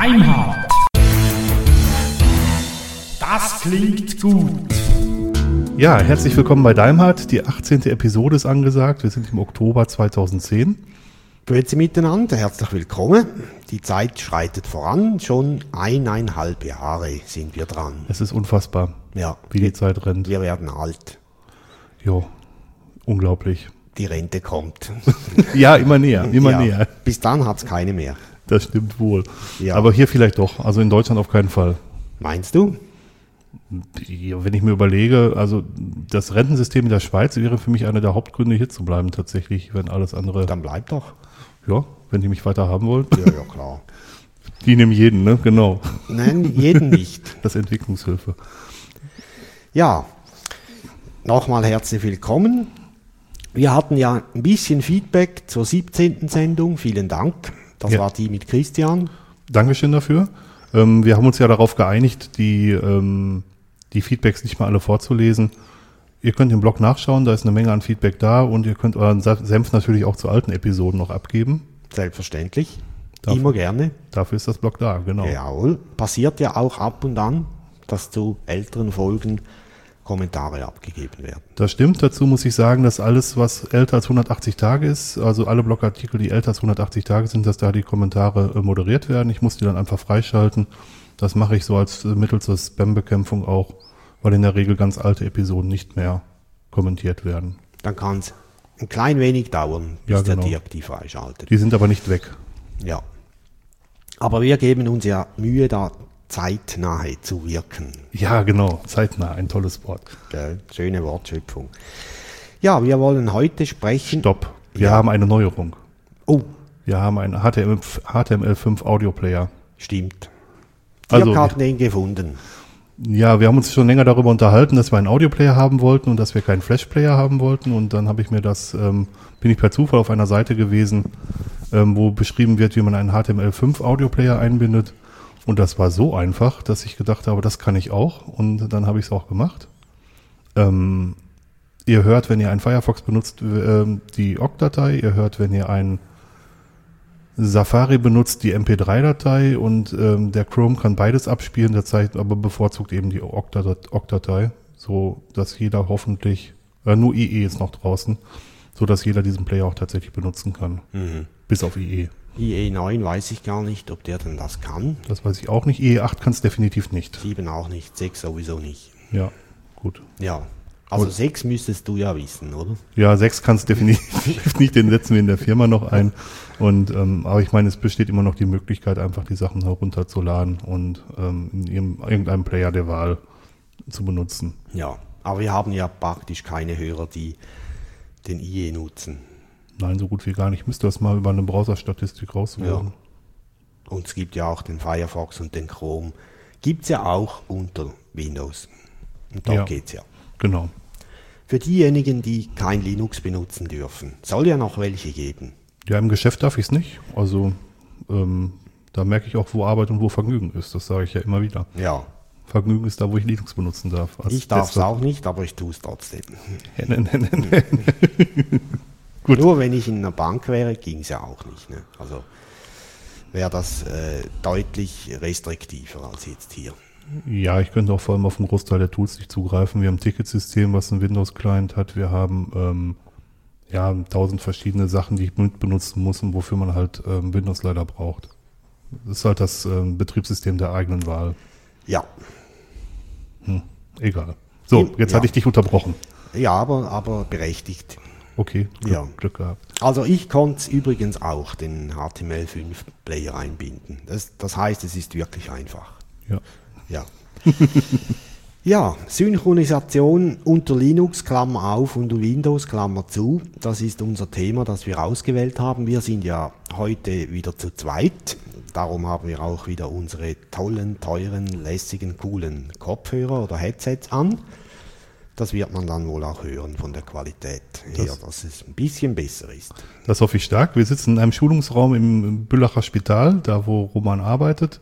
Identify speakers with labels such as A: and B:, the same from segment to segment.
A: Deimhardt. Das klingt gut.
B: Ja, herzlich willkommen bei Daimhardt. Die 18. Episode ist angesagt. Wir sind im Oktober 2010.
C: Grüezi miteinander, herzlich willkommen. Die Zeit schreitet voran, schon eineinhalb Jahre sind wir dran.
B: Es ist unfassbar,
C: Ja,
B: wie die Zeit rennt.
C: wir werden alt.
B: Jo, unglaublich.
C: Die Rente kommt.
B: Ja, immer näher, immer
C: ja,
B: näher.
C: Bis dann hat's keine mehr.
B: Das stimmt wohl.
C: Ja.
B: Aber hier vielleicht doch. Also in Deutschland auf keinen Fall.
C: Meinst du?
B: Wenn ich mir überlege, also das Rentensystem in der Schweiz wäre für mich einer der Hauptgründe, hier zu bleiben tatsächlich, wenn alles andere,
C: Dann bleib doch.
B: ja, wenn die mich weiter haben wollen.
C: Ja, ja, klar.
B: Die nehmen jeden, ne? Genau.
C: Nein, jeden nicht.
B: Das ist Entwicklungshilfe.
C: Ja, nochmal herzlich willkommen. Wir hatten ja ein bisschen Feedback zur 17. Sendung. Vielen Dank. Das
B: Ja.
C: war die mit Christian.
B: Dankeschön dafür. Ähm, wir haben uns ja darauf geeinigt, die, ähm, die Feedbacks nicht mal alle vorzulesen. Ihr könnt im Blog nachschauen, da ist eine Menge an Feedback da und ihr könnt euren Senf natürlich auch zu alten Episoden noch abgeben.
C: Selbstverständlich.
B: Darf-
C: Immer gerne.
B: Dafür ist das Blog da, genau.
C: Jawohl. Passiert ja auch ab und an, dass zu älteren Folgen Kommentare abgegeben werden.
B: Das stimmt. Dazu muss ich sagen, dass alles, was älter als 180 Tage ist, also alle Blogartikel, die älter als 180 Tage sind, dass da die Kommentare äh, moderiert werden. Ich muss die dann einfach freischalten. Das mache ich so als äh, Mittel zur Spam-Bekämpfung auch, weil in der Regel ganz alte Episoden nicht mehr kommentiert werden.
C: Dann kann es ein klein wenig dauern, bis
B: Ja,
C: der
B: genau.
C: Dirk die freischaltet.
B: Die sind aber nicht weg.
C: Ja. Aber wir geben uns ja Mühe, da zeitnahe zu wirken.
B: Ja, genau. Zeitnah, ein tolles Wort.
C: Gell? Schöne Wortschöpfung. Ja, wir wollen heute sprechen.
B: Stopp. Wir
C: Ja.
B: haben eine Neuerung.
C: Oh,
B: Wir haben einen HTML, HTML5 Audioplayer.
C: stimmt.
B: Also-
C: Dirk hat den gefunden.
B: Ja, wir haben uns schon länger darüber unterhalten, dass wir einen Audioplayer haben wollten und dass wir keinen Flashplayer haben wollten. Und dann habe ich mir das, ähm, bin ich per Zufall auf einer Seite gewesen, ähm, wo beschrieben wird, wie man einen HTML5 Audioplayer einbindet. Und das war so einfach, dass ich gedacht habe, das kann ich auch. Und dann habe ich es auch gemacht. Ähm, ihr hört, wenn ihr einen Firefox benutzt, ähm, die OGG-Datei. Ihr hört, wenn ihr einen Safari benutzt die MP3-Datei und ähm, der Chrome kann beides abspielen, der zeigt aber bevorzugt eben die OGG-Datei, so dass jeder hoffentlich, äh, nur IE ist noch draußen, so dass jeder diesen Player auch tatsächlich benutzen kann. Bis auf IE.
C: IE9 weiß ich gar nicht, ob der denn das kann.
B: Das weiß ich auch nicht. IE8 kann es definitiv nicht.
C: 7 auch nicht, 6 sowieso nicht.
B: Ja, gut.
C: Ja. Also 6 müsstest du ja wissen, oder?
B: Ja, 6 kann es definitiv nicht, den setzen wir in der Firma noch ein. Und ähm, aber ich meine, es besteht immer noch die Möglichkeit, einfach die Sachen herunterzuladen und ähm, in ihrem, irgendeinem Player der Wahl zu benutzen.
C: Ja. Aber wir haben ja praktisch keine Hörer, die den IE nutzen.
B: Nein, so gut wie gar nicht. Ich müsste das mal über eine Browserstatistik rausholen.
C: Und es gibt ja auch den Firefox und den Chrome. Gibt es ja auch unter Windows. Und da
B: Ja.
C: geht's ja.
B: Genau.
C: Für diejenigen, die kein Linux benutzen dürfen, soll ja noch welche geben.
B: Ja, im Geschäft darf ich es nicht. Also ähm, da merke ich auch, wo Arbeit und wo Vergnügen ist. Das sage ich ja immer wieder.
C: Ja.
B: Vergnügen ist da, wo ich Linux benutzen darf.
C: Ich darf es auch nicht, aber ich tue es trotzdem.
B: Gut.
C: Nur wenn ich in einer Bank wäre, ging es ja auch nicht. Ne? Also wäre das äh, deutlich restriktiver als jetzt hier.
B: Ja, ich könnte auch vor allem auf einen Großteil der Tools nicht zugreifen. Wir haben ein Ticketsystem, was ein Windows-Client hat. Wir haben ähm, ja tausend verschiedene Sachen, die ich benutzen muss und wofür man halt ähm, Windows leider braucht. Das ist halt das ähm, Betriebssystem der eigenen Wahl.
C: Ja,
B: Egal. So, jetzt
C: Ja.
B: hatte ich dich unterbrochen.
C: ja aber, aber berechtigt.
B: Okay, Glück,
C: Ja.
B: Glück gehabt.
C: Also ich konnte übrigens auch den HTML5-Player einbinden. Das, das heißt, es ist wirklich einfach.
B: Ja.
C: Ja. ja, Synchronisation unter Linux, Klammer auf, und Windows, Klammer zu. Das ist unser Thema, das wir ausgewählt haben. Wir sind ja heute wieder zu zweit. Darum haben wir auch wieder unsere tollen, teuren, lässigen, coolen Kopfhörer oder Headsets an. Das wird man dann wohl auch hören von der Qualität her, dass es ein bisschen besser ist.
B: Das hoffe ich stark. Wir sitzen in einem Schulungsraum im Büllacher Spital, da wo Roman arbeitet.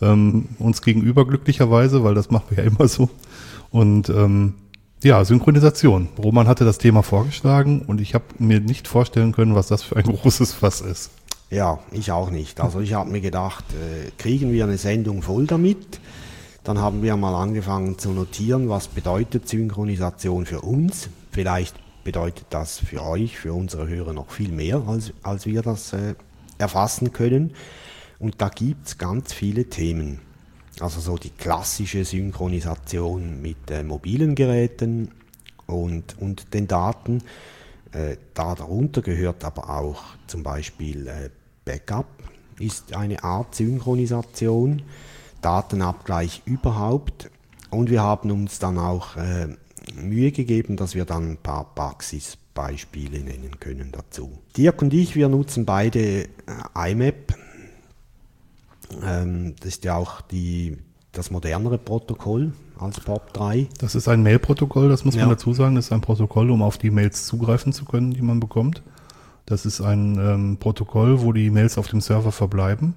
B: Ähm, uns gegenüber glücklicherweise, weil das machen wir ja immer so. Und ähm, ja, Synchronisation. Roman hatte das Thema vorgeschlagen und ich habe mir nicht vorstellen können, was das für ein großes Fass ist.
C: Ja, ich auch nicht. Also ich habe mir gedacht, äh, kriegen wir eine Sendung voll damit? Dann haben wir mal angefangen zu notieren, was bedeutet Synchronisation für uns. Vielleicht bedeutet das für euch, für unsere Hörer noch viel mehr, als, als wir das äh, erfassen können. Und da gibt es ganz viele Themen. Also so die klassische Synchronisation mit äh, mobilen Geräten und, und den Daten. Äh, da darunter gehört aber auch zum Beispiel äh, Backup, ist eine Art Synchronisation, Datenabgleich überhaupt. Und wir haben uns dann auch äh, Mühe gegeben, dass wir dann ein paar Praxisbeispiele nennen können dazu. Dirk und ich, wir nutzen beide äh, IMAP. Ähm, das ist ja auch die, das modernere Protokoll als POP3.
B: Das ist ein Mail-Protokoll, das muss
C: Ja.
B: man dazu sagen. Das ist ein Protokoll, um auf die Mails zugreifen zu können, die man bekommt. Das ist ein ähm, Protokoll, wo die Mails auf dem Server verbleiben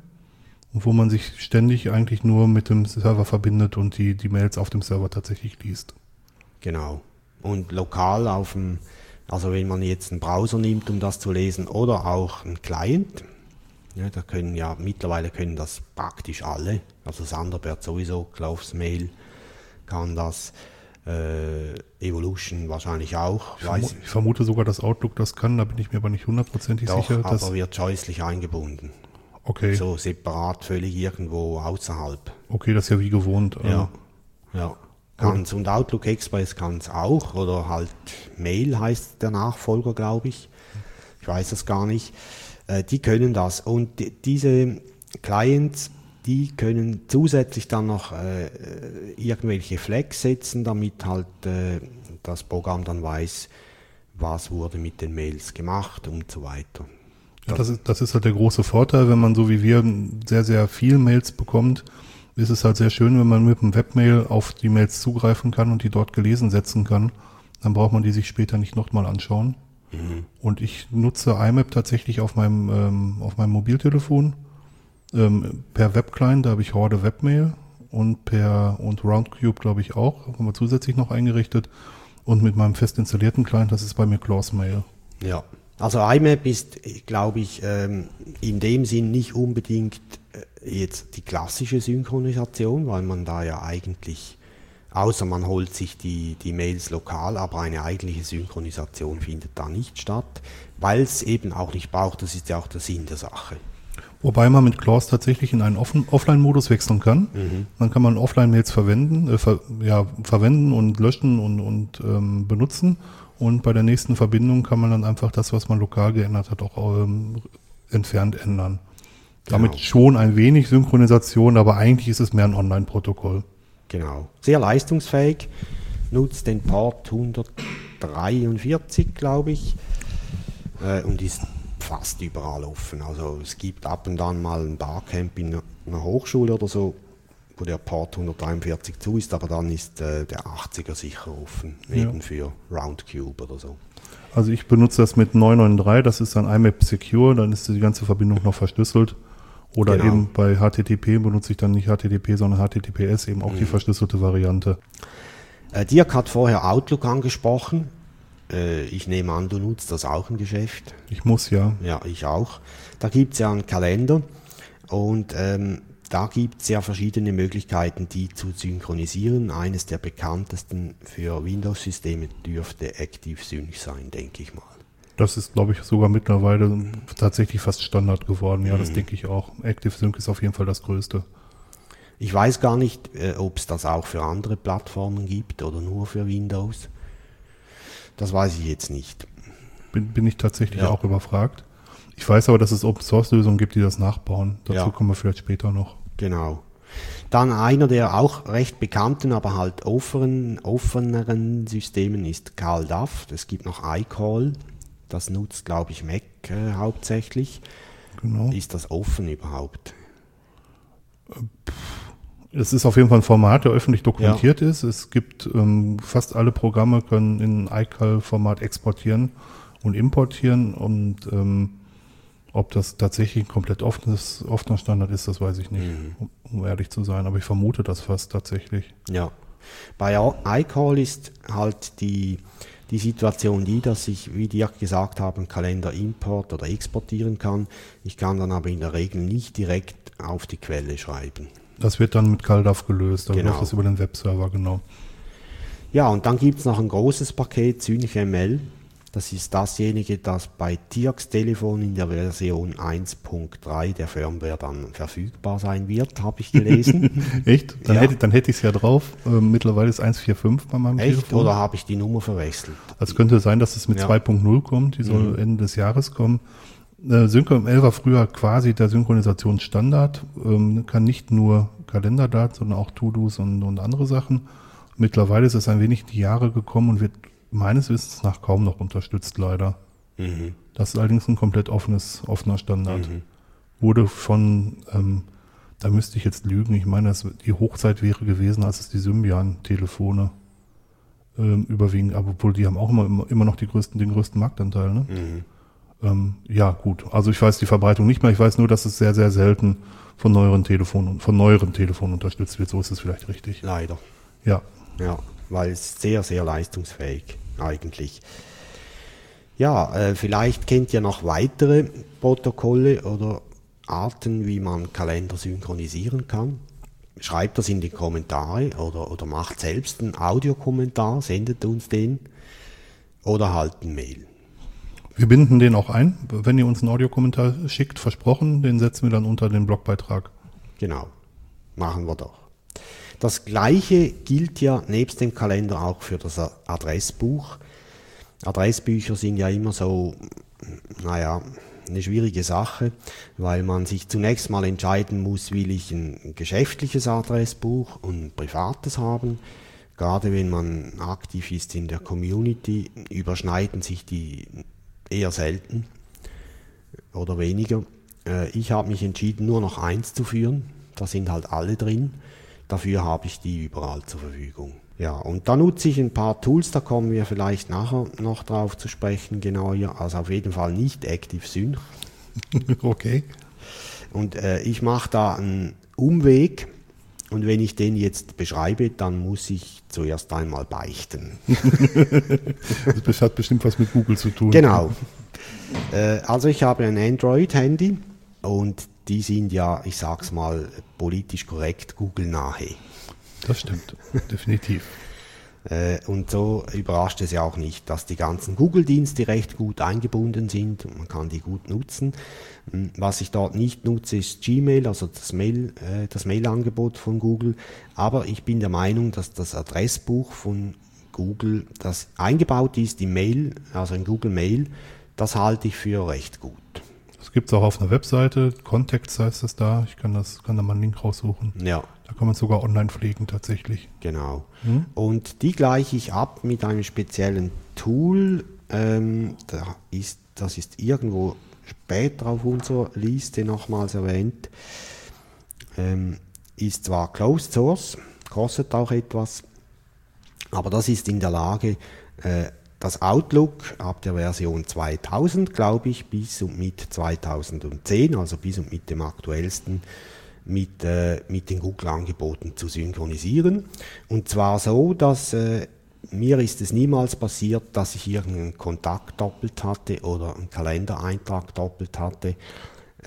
B: und wo man sich ständig eigentlich nur mit dem Server verbindet und die, die Mails auf dem Server tatsächlich liest.
C: Genau. Und lokal auf dem, also wenn man jetzt einen Browser nimmt, um das zu lesen, oder auch einen Client, ja, da können ja mittlerweile können das praktisch alle, also Thunderbird sowieso, Cloves Mail kann das, äh, Evolution wahrscheinlich auch,
B: Ich,
C: weiß
B: ich vermute sogar, dass Outlook das kann, da bin ich mir aber nicht hundertprozentig sicher. Dass,
C: aber wird scheußlich eingebunden.
B: Okay,
C: So separat, völlig irgendwo außerhalb.
B: okay, das ist ja wie gewohnt. äh,
C: Ja. Ja. Kann's. Und Outlook Express kann es auch. Oder halt Mail heißt der Nachfolger, glaube ich. Ich weiß es gar nicht. Äh, die können das. Und die, diese Clients, die können zusätzlich dann noch äh, äh, irgendwelche Flags setzen, damit halt äh, das Programm dann weiß, was wurde mit den Mails gemacht und so weiter.
B: Das, ist, das ist halt der große Vorteil, wenn man so wie wir sehr, sehr viel Mails bekommt, ist es halt sehr schön, wenn man mit einem Webmail auf die Mails zugreifen kann und die dort gelesen setzen kann. Dann braucht man die sich später nicht nochmal anschauen. Und ich nutze IMAP tatsächlich auf meinem, ähm, auf meinem Mobiltelefon. Ähm, per Webclient, da habe ich Horde Webmail und per und Roundcube glaube ich auch, haben wir zusätzlich noch eingerichtet. Und mit meinem fest installierten Client, das ist bei mir Claws Mail.
C: Ja. Also IMAP ist, glaube ich, ähm, in dem Sinn nicht unbedingt äh, jetzt die klassische Synchronisation, weil man da ja eigentlich, außer man holt sich die, die Mails lokal, aber eine eigentliche Synchronisation findet da nicht statt, weil es eben auch nicht braucht. Das ist ja auch der Sinn der Sache.
B: Wobei man mit Claws tatsächlich in einen Offline-Modus wechseln kann. Dann kann man Offline-Mails verwenden, äh, ver ja, verwenden und löschen und, und ähm, benutzen. Und bei der nächsten Verbindung kann man dann einfach das, was man lokal geändert hat, auch ähm, entfernt ändern. Damit
C: Genau.
B: schon ein wenig Synchronisation, aber eigentlich ist es mehr ein Online-Protokoll.
C: Genau. Sehr leistungsfähig, nutzt den Port 143, glaube ich, äh, und ist fast überall offen. Also es gibt ab und an mal ein Barcamp in einer Hochschule oder so, wo der Port 143 zu ist, aber dann ist äh, der 80er sicher offen,
B: Ja.
C: eben für Roundcube oder so.
B: Also ich benutze das mit 993, das ist dann IMAP Secure, dann ist die ganze Verbindung noch verschlüsselt. Oder
C: Genau.
B: eben bei HTTP benutze ich dann nicht HTTP, sondern HTTPS, eben auch die verschlüsselte Variante.
C: Äh, Dirk hat vorher Outlook angesprochen. Äh, ich nehme an, du nutzt das auch im Geschäft.
B: Ich muss ja.
C: Ja, ich auch. Da gibt es ja einen Kalender und ähm, da gibt es ja verschiedene Möglichkeiten, die zu synchronisieren. Eines der bekanntesten für Windows-Systeme dürfte ActiveSync sein, denke ich mal.
B: Das ist, glaube ich, sogar mittlerweile tatsächlich fast Standard geworden. Ja, das denke ich auch. ActiveSync ist auf jeden Fall das Größte.
C: Ich weiß gar nicht, äh, ob es das auch für andere Plattformen gibt oder nur für Windows. Das weiß ich jetzt nicht.
B: Bin, bin ich tatsächlich
C: Ja.
B: auch überfragt. Ich weiß aber, dass es Open-Source-Lösungen gibt, die das nachbauen. Dazu
C: Ja.
B: kommen wir vielleicht später noch.
C: Genau. Dann einer der auch recht bekannten, aber halt offenen, offeneren Systemen ist Carl Duff. Es gibt noch iCall. Das nutzt, glaube ich, Mac äh, hauptsächlich.
B: Genau.
C: Ist das offen überhaupt?
B: Es ist auf jeden Fall ein Format, der öffentlich dokumentiert ist. Es gibt ähm, fast alle Programme können in iCal-Format exportieren und importieren und ähm, ob das tatsächlich ein komplett offenes, offener Standard ist, das weiß ich nicht, um, um ehrlich zu sein. Aber ich vermute das fast tatsächlich.
C: Ja. Bei iCall ist halt die, die Situation die, dass ich, wie Dirk gesagt haben, Kalender import oder exportieren kann. Ich kann dann aber in der Regel nicht direkt auf die Quelle schreiben.
B: Das wird dann mit CalDAV gelöst, dann
C: Genau.
B: läuft das über den Webserver, genau.
C: Ja, und dann gibt es noch ein großes Paket, ML. Das ist dasjenige, das bei Tiax Telefon in der Version 1.3 der Firmware dann verfügbar sein wird, habe ich gelesen.
B: Echt? Dann
C: Ja.
B: hätte, dann hätte ich es ja drauf. Ähm, mittlerweile ist 1.4.5 bei meinem
C: Echt?
B: Telefon.
C: Oder habe ich die Nummer verwechselt?
B: Also könnte sein, dass es mit
C: Ja.
B: 2.0 kommt, die soll Ende des Jahres kommen. Äh, Synchro ML war früher quasi der Synchronisationsstandard, ähm, kann nicht nur Kalenderdaten, sondern auch To-Dos und, und andere Sachen. Mittlerweile ist es ein wenig in die Jahre gekommen und wird meines Wissens nach kaum noch unterstützt, leider. Das ist allerdings ein komplett offenes, offener Standard. Wurde von, ähm, da müsste ich jetzt lügen, ich meine, das, die Hochzeit wäre gewesen, als es die Symbian-Telefone ähm, überwiegend, aber obwohl die haben auch immer, immer, noch größten, den größten Marktanteil. Ne? Ähm, ja, gut. Also ich weiß die Verbreitung nicht mehr. Ich weiß nur, dass es sehr, sehr selten von neueren Telefonen von neueren Telefonen unterstützt wird. So ist es vielleicht richtig.
C: Leider.
B: Ja.
C: Ja, weil es sehr, sehr leistungsfähig eigentlich. Ja, äh, vielleicht kennt ihr noch weitere Protokolle oder Arten, wie man Kalender synchronisieren kann. Schreibt das in die Kommentare oder, oder macht selbst einen Audiokommentar, sendet uns den oder halt ein Mail.
B: Wir binden den auch ein, wenn ihr uns einen Audiokommentar schickt, versprochen, den setzen wir dann unter den Blogbeitrag.
C: Genau, machen wir doch. Das gleiche gilt ja nebst dem Kalender auch für das Adressbuch. Adressbücher sind ja immer so, naja, eine schwierige Sache, weil man sich zunächst mal entscheiden muss, will ich ein geschäftliches Adressbuch und ein privates haben. Gerade wenn man aktiv ist in der Community, überschneiden sich die eher selten oder weniger. Äh, Ich habe mich entschieden, nur noch eins zu führen. Da sind halt alle drin. Dafür habe ich die überall zur Verfügung. Ja, und da nutze ich ein paar Tools, da kommen wir vielleicht nachher noch drauf zu sprechen, genau hier. Also auf jeden Fall nicht Active Sync.
B: okay.
C: Und äh, ich mache da einen Umweg. Und wenn ich den jetzt beschreibe, dann muss ich zuerst einmal beichten.
B: Das hat bestimmt was mit Google zu tun.
C: Genau. Äh, also ich habe ein Android-Handy und die sind ja, ich sag's mal, politisch korrekt Google nahe.
B: Das stimmt. Definitiv.
C: Äh, und so überrascht es ja auch nicht, dass die ganzen Google-Dienste recht gut eingebunden sind und man kann die gut nutzen. Hm, Was ich dort nicht nutze, ist Gmail, also das Mail, äh, das Mail-Angebot von Google. Aber ich bin der Meinung, dass das Adressbuch von Google, das eingebaut ist im Mail, also in Google Mail, das halte ich für recht gut.
B: Das gibt es auch auf einer Webseite. Contacts heißt es da. Ich kann das, kann da mal einen Link raussuchen.
C: Ja.
B: Da kann man sogar online pflegen tatsächlich.
C: Genau. Und die gleiche ich ab mit einem speziellen Tool. Ähm, da ist, das ist irgendwo später auf unserer Liste nochmals erwähnt. Ähm, ist zwar Closed Source, kostet auch etwas, aber das ist in der Lage, äh, das Outlook ab der Version 2000, glaube ich, bis und mit 2010, also bis und mit dem aktuellsten, mit, äh, mit den Google-Angeboten zu synchronisieren. Und zwar so, dass äh, mir ist es niemals passiert, dass ich irgendeinen Kontakt doppelt hatte oder einen Kalendereintrag doppelt hatte.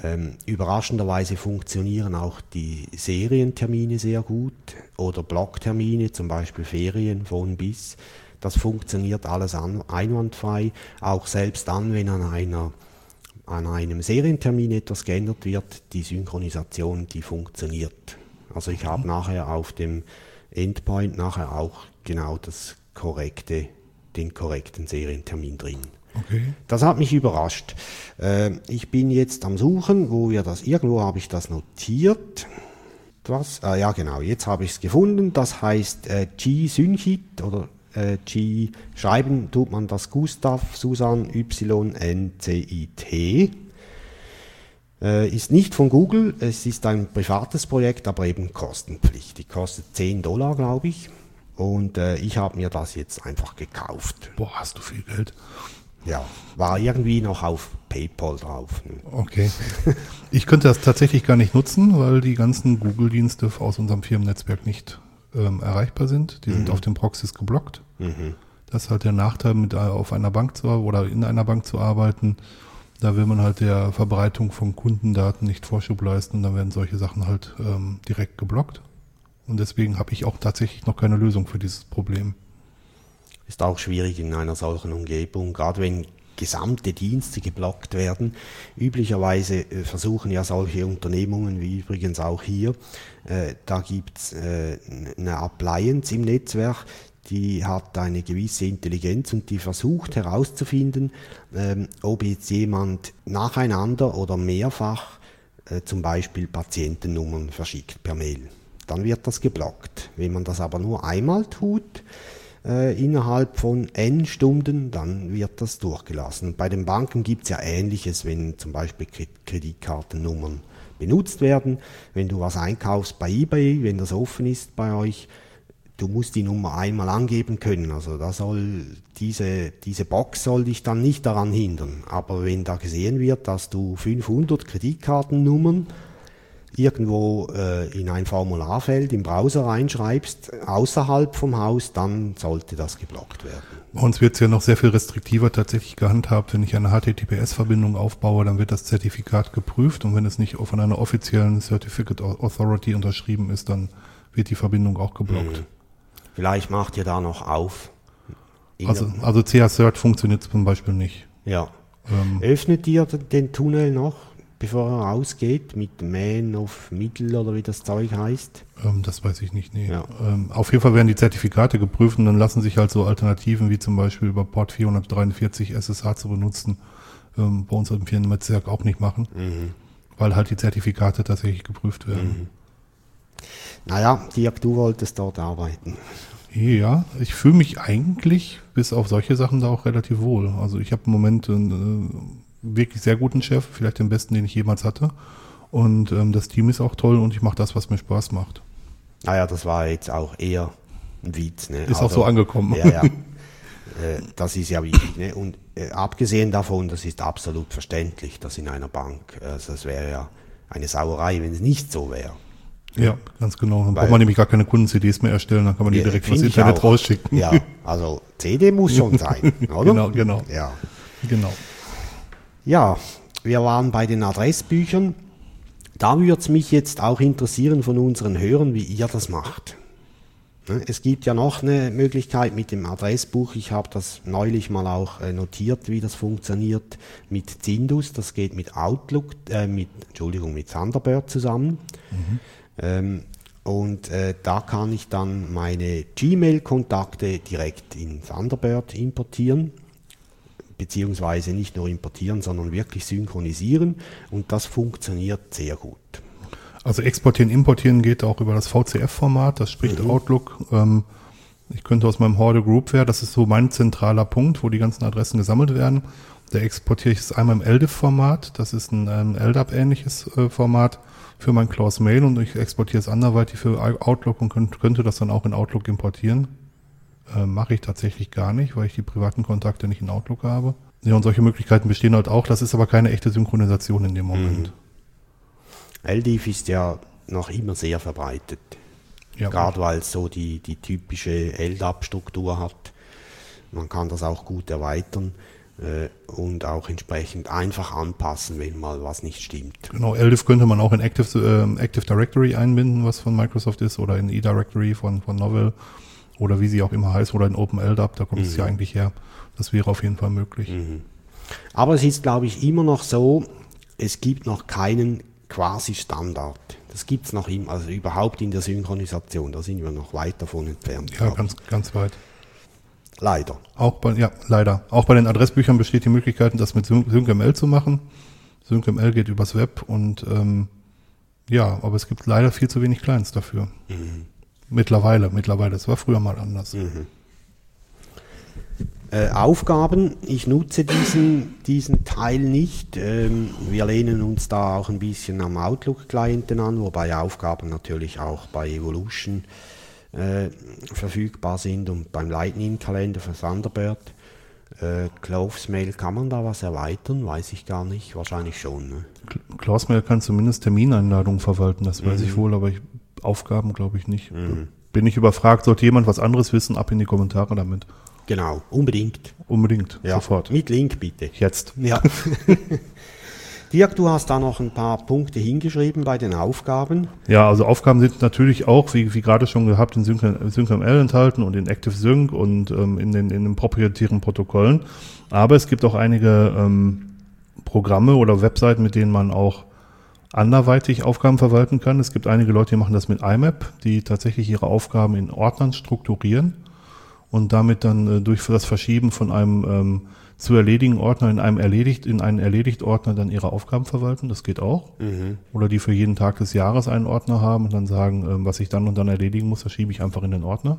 C: Ähm, überraschenderweise funktionieren auch die Serientermine sehr gut oder Blocktermine, zum Beispiel Ferien von bis. Das funktioniert alles an, einwandfrei, auch selbst dann, wenn an, einer, an einem Serientermin etwas geändert wird, die Synchronisation, die funktioniert. Also ich habe nachher auf dem Endpoint nachher auch genau das korrekte, den korrekten Serientermin drin.
B: Okay.
C: Das hat mich überrascht. Äh, ich bin jetzt am Suchen, wo wir das, irgendwo habe ich das notiert. Was? Ah, ja, genau, jetzt habe ich es gefunden. Das heißt äh, G-Synchit oder äh, G, schreiben tut man das Gustav Susan Y N C I T. Äh, ist nicht von Google, es ist ein privates Projekt, aber eben kostenpflichtig. Kostet 10 Dollar, glaube ich. Und äh, ich habe mir das jetzt einfach gekauft.
B: Boah, hast du viel Geld.
C: Ja, war irgendwie noch auf PayPal drauf. ne?
B: Okay. Ich könnte das tatsächlich gar nicht nutzen, weil die ganzen Google-Dienste aus unserem Firmennetzwerk nicht ähm, erreichbar sind. Die sind auf den Proxys geblockt. Das ist halt der Nachteil, mit äh, auf einer Bank zu oder in einer Bank zu arbeiten. Da will man halt der Verbreitung von Kundendaten nicht Vorschub leisten und dann werden solche Sachen halt ähm, direkt geblockt. Und deswegen habe ich auch tatsächlich noch keine Lösung für dieses Problem.
C: Ist auch schwierig in einer solchen Umgebung, gerade wenn gesamte Dienste geblockt werden. Üblicherweise äh, versuchen ja solche Unternehmungen, wie übrigens auch hier, äh, da gibt's äh, eine Appliance im Netzwerk, die hat eine gewisse Intelligenz und die versucht herauszufinden, ähm, ob jetzt jemand nacheinander oder mehrfach äh, zum Beispiel Patientennummern verschickt per Mail. Dann wird das geblockt. Wenn man das aber nur einmal tut, äh, innerhalb von n Stunden, dann wird das durchgelassen. Bei den Banken gibt es ja Ähnliches, wenn zum Beispiel Kreditkartennummern benutzt werden. Wenn du was einkaufst bei eBay, wenn das offen ist bei euch, du musst die Nummer einmal angeben können. Also da soll diese, diese Box soll dich dann nicht daran hindern. Aber wenn da gesehen wird, dass du 500 Kreditkartennummern irgendwo äh, in ein Formularfeld im Browser reinschreibst, außerhalb vom Haus, dann sollte das geblockt werden.
B: Bei uns wird es ja noch sehr viel restriktiver tatsächlich gehandhabt. Wenn ich eine HTTPS-Verbindung aufbaue, dann wird das Zertifikat geprüft und wenn es nicht von einer offiziellen Certificate Authority unterschrieben ist, dann wird die Verbindung auch geblockt. Mhm.
C: Vielleicht macht ihr da noch auf.
B: Also, also CA-Cert funktioniert zum Beispiel nicht.
C: Ja. Ähm, Öffnet ihr den Tunnel noch? Bevor er rausgeht, mit Man of Middle oder wie das Zeug heißt?
B: Ähm, das weiß ich nicht, nee. Ja. Ähm, auf jeden Fall werden die Zertifikate geprüft und dann lassen sich halt so Alternativen wie zum Beispiel über Port 443 SSH zu benutzen, ähm, bei uns im Firmennetzwerk auch nicht machen, mhm. weil halt die Zertifikate tatsächlich geprüft werden. Mhm.
C: Naja, Dirk, du wolltest dort arbeiten.
B: Ja, ich fühle mich eigentlich bis auf solche Sachen da auch relativ wohl. Also ich habe im Moment äh, wirklich sehr guten Chef, vielleicht den besten, den ich jemals hatte. Und ähm, das Team ist auch toll und ich mache das, was mir Spaß macht.
C: Naja, das war jetzt auch eher ein Witz. Ne?
B: Ist also, auch so angekommen.
C: Ja, ja. äh, das ist ja wichtig. Ne? Und äh, abgesehen davon, das ist absolut verständlich, dass in einer Bank, also das wäre ja eine Sauerei, wenn es nicht so wäre.
B: Ja, ganz genau. Dann Weil, braucht man nämlich gar keine Kunden-CDs mehr erstellen, dann kann man die direkt ins Internet rausschicken.
C: Ja, also CD muss schon sein,
B: oder? Genau, genau. Ja. Genau.
C: Ja, wir waren bei den Adressbüchern. Da würde es mich jetzt auch interessieren von unseren Hörern, wie ihr das macht. Ne, es gibt ja noch eine Möglichkeit mit dem Adressbuch. Ich habe das neulich mal auch äh, notiert, wie das funktioniert mit Zindus. Das geht mit Outlook, äh, mit, Entschuldigung, mit Thunderbird zusammen. Mhm. Ähm, und äh, da kann ich dann meine Gmail-Kontakte direkt in Thunderbird importieren beziehungsweise nicht nur importieren, sondern wirklich synchronisieren und das funktioniert sehr gut.
B: Also exportieren, importieren geht auch über das VCF-Format, das spricht mhm. Outlook. Ähm, ich könnte aus meinem Horde Groupware, das ist so mein zentraler Punkt, wo die ganzen Adressen gesammelt werden. Da exportiere ich es einmal im LDIF-Format, das ist ein ähm, LDAP-ähnliches äh, Format für mein Klaus Mail und ich exportiere es anderweitig für Outlook und könnte, könnte das dann auch in Outlook importieren. Äh, Mache ich tatsächlich gar nicht, weil ich die privaten Kontakte nicht in Outlook habe. Ja, und solche Möglichkeiten bestehen halt auch. Das ist aber keine echte Synchronisation in dem Moment.
C: Mhm. LDIF ist ja noch immer sehr verbreitet. Ja, Gerade weil es so die, die typische LDAP-Struktur hat. Man kann das auch gut erweitern äh, und auch entsprechend einfach anpassen, wenn mal was nicht stimmt.
B: Genau, LDIF könnte man auch in Active, äh, Active Directory einbinden, was von Microsoft ist, oder in eDirectory von, von Novell oder wie sie auch immer heißt, oder in OpenLDAP, da kommt mhm. es ja eigentlich her. Das wäre auf jeden Fall möglich. Mhm.
C: Aber es ist, glaube ich, immer noch so, es gibt noch keinen quasi Standard. Das gibt es noch immer, also überhaupt in der Synchronisation, da sind wir noch weit davon entfernt.
B: Ja, ganz, ganz weit.
C: Leider.
B: Auch bei, ja, leider. Auch bei den Adressbüchern besteht die Möglichkeit, das mit SyncML zu machen. SyncML geht übers Web und ähm, ja, aber es gibt leider viel zu wenig Clients dafür. Mhm. Mittlerweile, mittlerweile. Es war früher mal anders. Mhm.
C: Äh, Aufgaben, ich nutze diesen, diesen Teil nicht. Ähm, wir lehnen uns da auch ein bisschen am Outlook-Clienten an, wobei Aufgaben natürlich auch bei Evolution äh, verfügbar sind und beim Lightning-Kalender für Thunderbird. Äh, Clovesmail, kann man da was erweitern? Weiß ich gar nicht. Wahrscheinlich schon. Ne?
B: Clovesmail kann zumindest Termineinladungen verwalten, das weiß mhm. ich wohl, aber ich Aufgaben glaube ich nicht. Mhm. Bin ich überfragt, sollte jemand was anderes wissen, ab in die Kommentare damit.
C: Genau, unbedingt.
B: Unbedingt,
C: Ja.
B: sofort.
C: Mit Link bitte.
B: Jetzt.
C: Ja. Dirk, du hast da noch ein paar Punkte hingeschrieben bei den Aufgaben.
B: Ja, also Aufgaben sind natürlich auch, wie, wie gerade schon gehabt, in Sync- SyncML enthalten und in ActiveSync und ähm, in, den, in den proprietären Protokollen. Aber es gibt auch einige ähm, Programme oder Webseiten, mit denen man auch anderweitig Aufgaben verwalten kann. Es gibt einige Leute, die machen das mit IMAP, die tatsächlich ihre Aufgaben in Ordnern strukturieren und damit dann äh, durch das Verschieben von einem ähm, zu erledigen Ordner in einem erledigt, in einen erledigt Ordner dann ihre Aufgaben verwalten. Das geht auch. Oder die für jeden Tag des Jahres einen Ordner haben und dann sagen, ähm, was ich dann und dann erledigen muss, das schiebe ich einfach in den Ordner.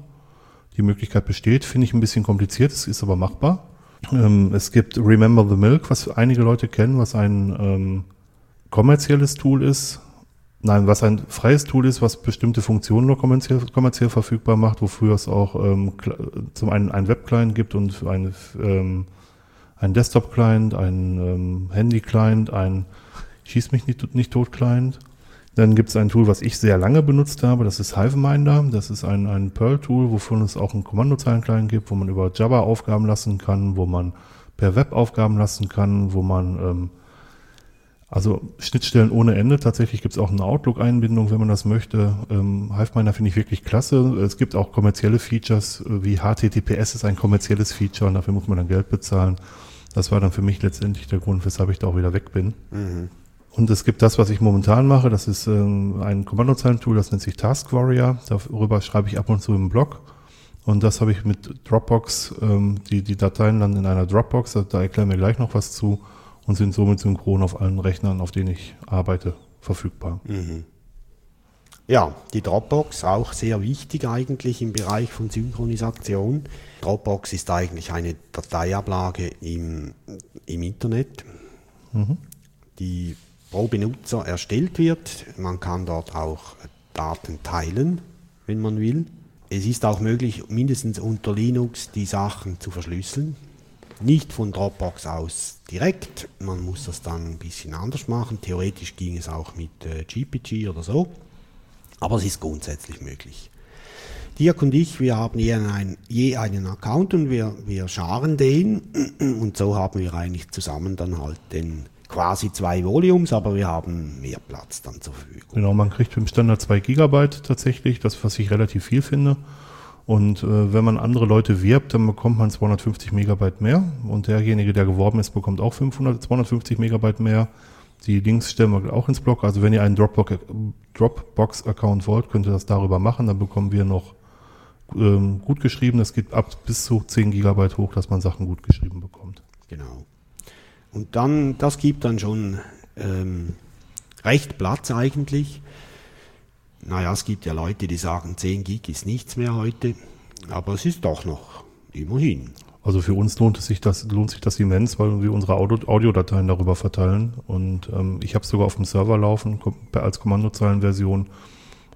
B: Die Möglichkeit besteht, finde ich ein bisschen kompliziert, es ist aber machbar. Ähm, es gibt Remember the Milk, was einige Leute kennen, was ein ähm, kommerzielles Tool ist. Nein, was ein freies Tool ist, was bestimmte Funktionen nur kommerziell, kommerziell verfügbar macht, wofür es auch ähm, zum einen einen Web-Client gibt und eine, ähm, ein Desktop-Client, ein ähm, Handy-Client, ein Schieß mich nicht, nicht tot-Client. Dann gibt es ein Tool, was ich sehr lange benutzt habe, das ist Hiveminder. Das ist ein, ein Perl-Tool, wovon es auch einen Kommandozeilen-Client gibt, wo man über Java Aufgaben lassen kann, wo man per Web Aufgaben lassen kann, wo man ähm, also Schnittstellen ohne Ende. Tatsächlich gibt es auch eine Outlook-Einbindung, wenn man das möchte. Ähm, Hiveminder finde ich wirklich klasse. Es gibt auch kommerzielle Features, äh, wie HTTPS ist ein kommerzielles Feature und dafür muss man dann Geld bezahlen. Das war dann für mich letztendlich der Grund, weshalb ich da auch wieder weg bin. Und es gibt das, was ich momentan mache. Das ist ähm, ein Kommandozeilentool, das nennt sich Task Warrior. Darüber schreibe ich ab und zu im Blog. Und das habe ich mit Dropbox, ähm, die, die Dateien dann in einer Dropbox, da, da erklären wir gleich noch was zu und sind somit synchron auf allen Rechnern, auf denen ich arbeite, verfügbar.
C: Ja, die Dropbox auch sehr wichtig eigentlich im Bereich von Synchronisation. Dropbox ist eigentlich eine Dateiablage im, im Internet, die pro Benutzer erstellt wird. Man kann dort auch Daten teilen, wenn man will. Es ist auch möglich, mindestens unter Linux die Sachen zu verschlüsseln. Nicht von Dropbox aus direkt. Man muss das dann ein bisschen anders machen. Theoretisch ging es auch mit äh, GPG oder so. Aber es ist grundsätzlich möglich. Dirk und ich, wir haben je, ein, je einen Account und wir, wir scharen den. Und so haben wir eigentlich zusammen dann halt den quasi zwei Volumes, aber wir haben mehr Platz dann zur Verfügung.
B: Genau, man kriegt im Standard 2 Gigabyte tatsächlich, das was ich relativ viel finde. Und äh, wenn man andere Leute wirbt, dann bekommt man 250 Megabyte mehr. Und derjenige, der geworben ist, bekommt auch 500, 250 Megabyte mehr. Die Links stellen wir auch ins Blog. Also wenn ihr einen Dropbox- Dropbox-Account wollt, könnt ihr das darüber machen. Dann bekommen wir noch ähm, gut geschrieben. Das geht ab bis zu 10 Gigabyte hoch, dass man Sachen gut geschrieben bekommt.
C: Genau. Und dann, das gibt dann schon ähm, recht Platz eigentlich. Naja, es gibt ja Leute, die sagen, 10 Gig ist nichts mehr heute, aber es ist doch noch, immerhin.
B: Also für uns lohnt es sich das, lohnt sich das immens, weil wir unsere Audio, Audiodateien darüber verteilen. Und ähm, ich habe es sogar auf dem Server laufen als Kommandozeilenversion.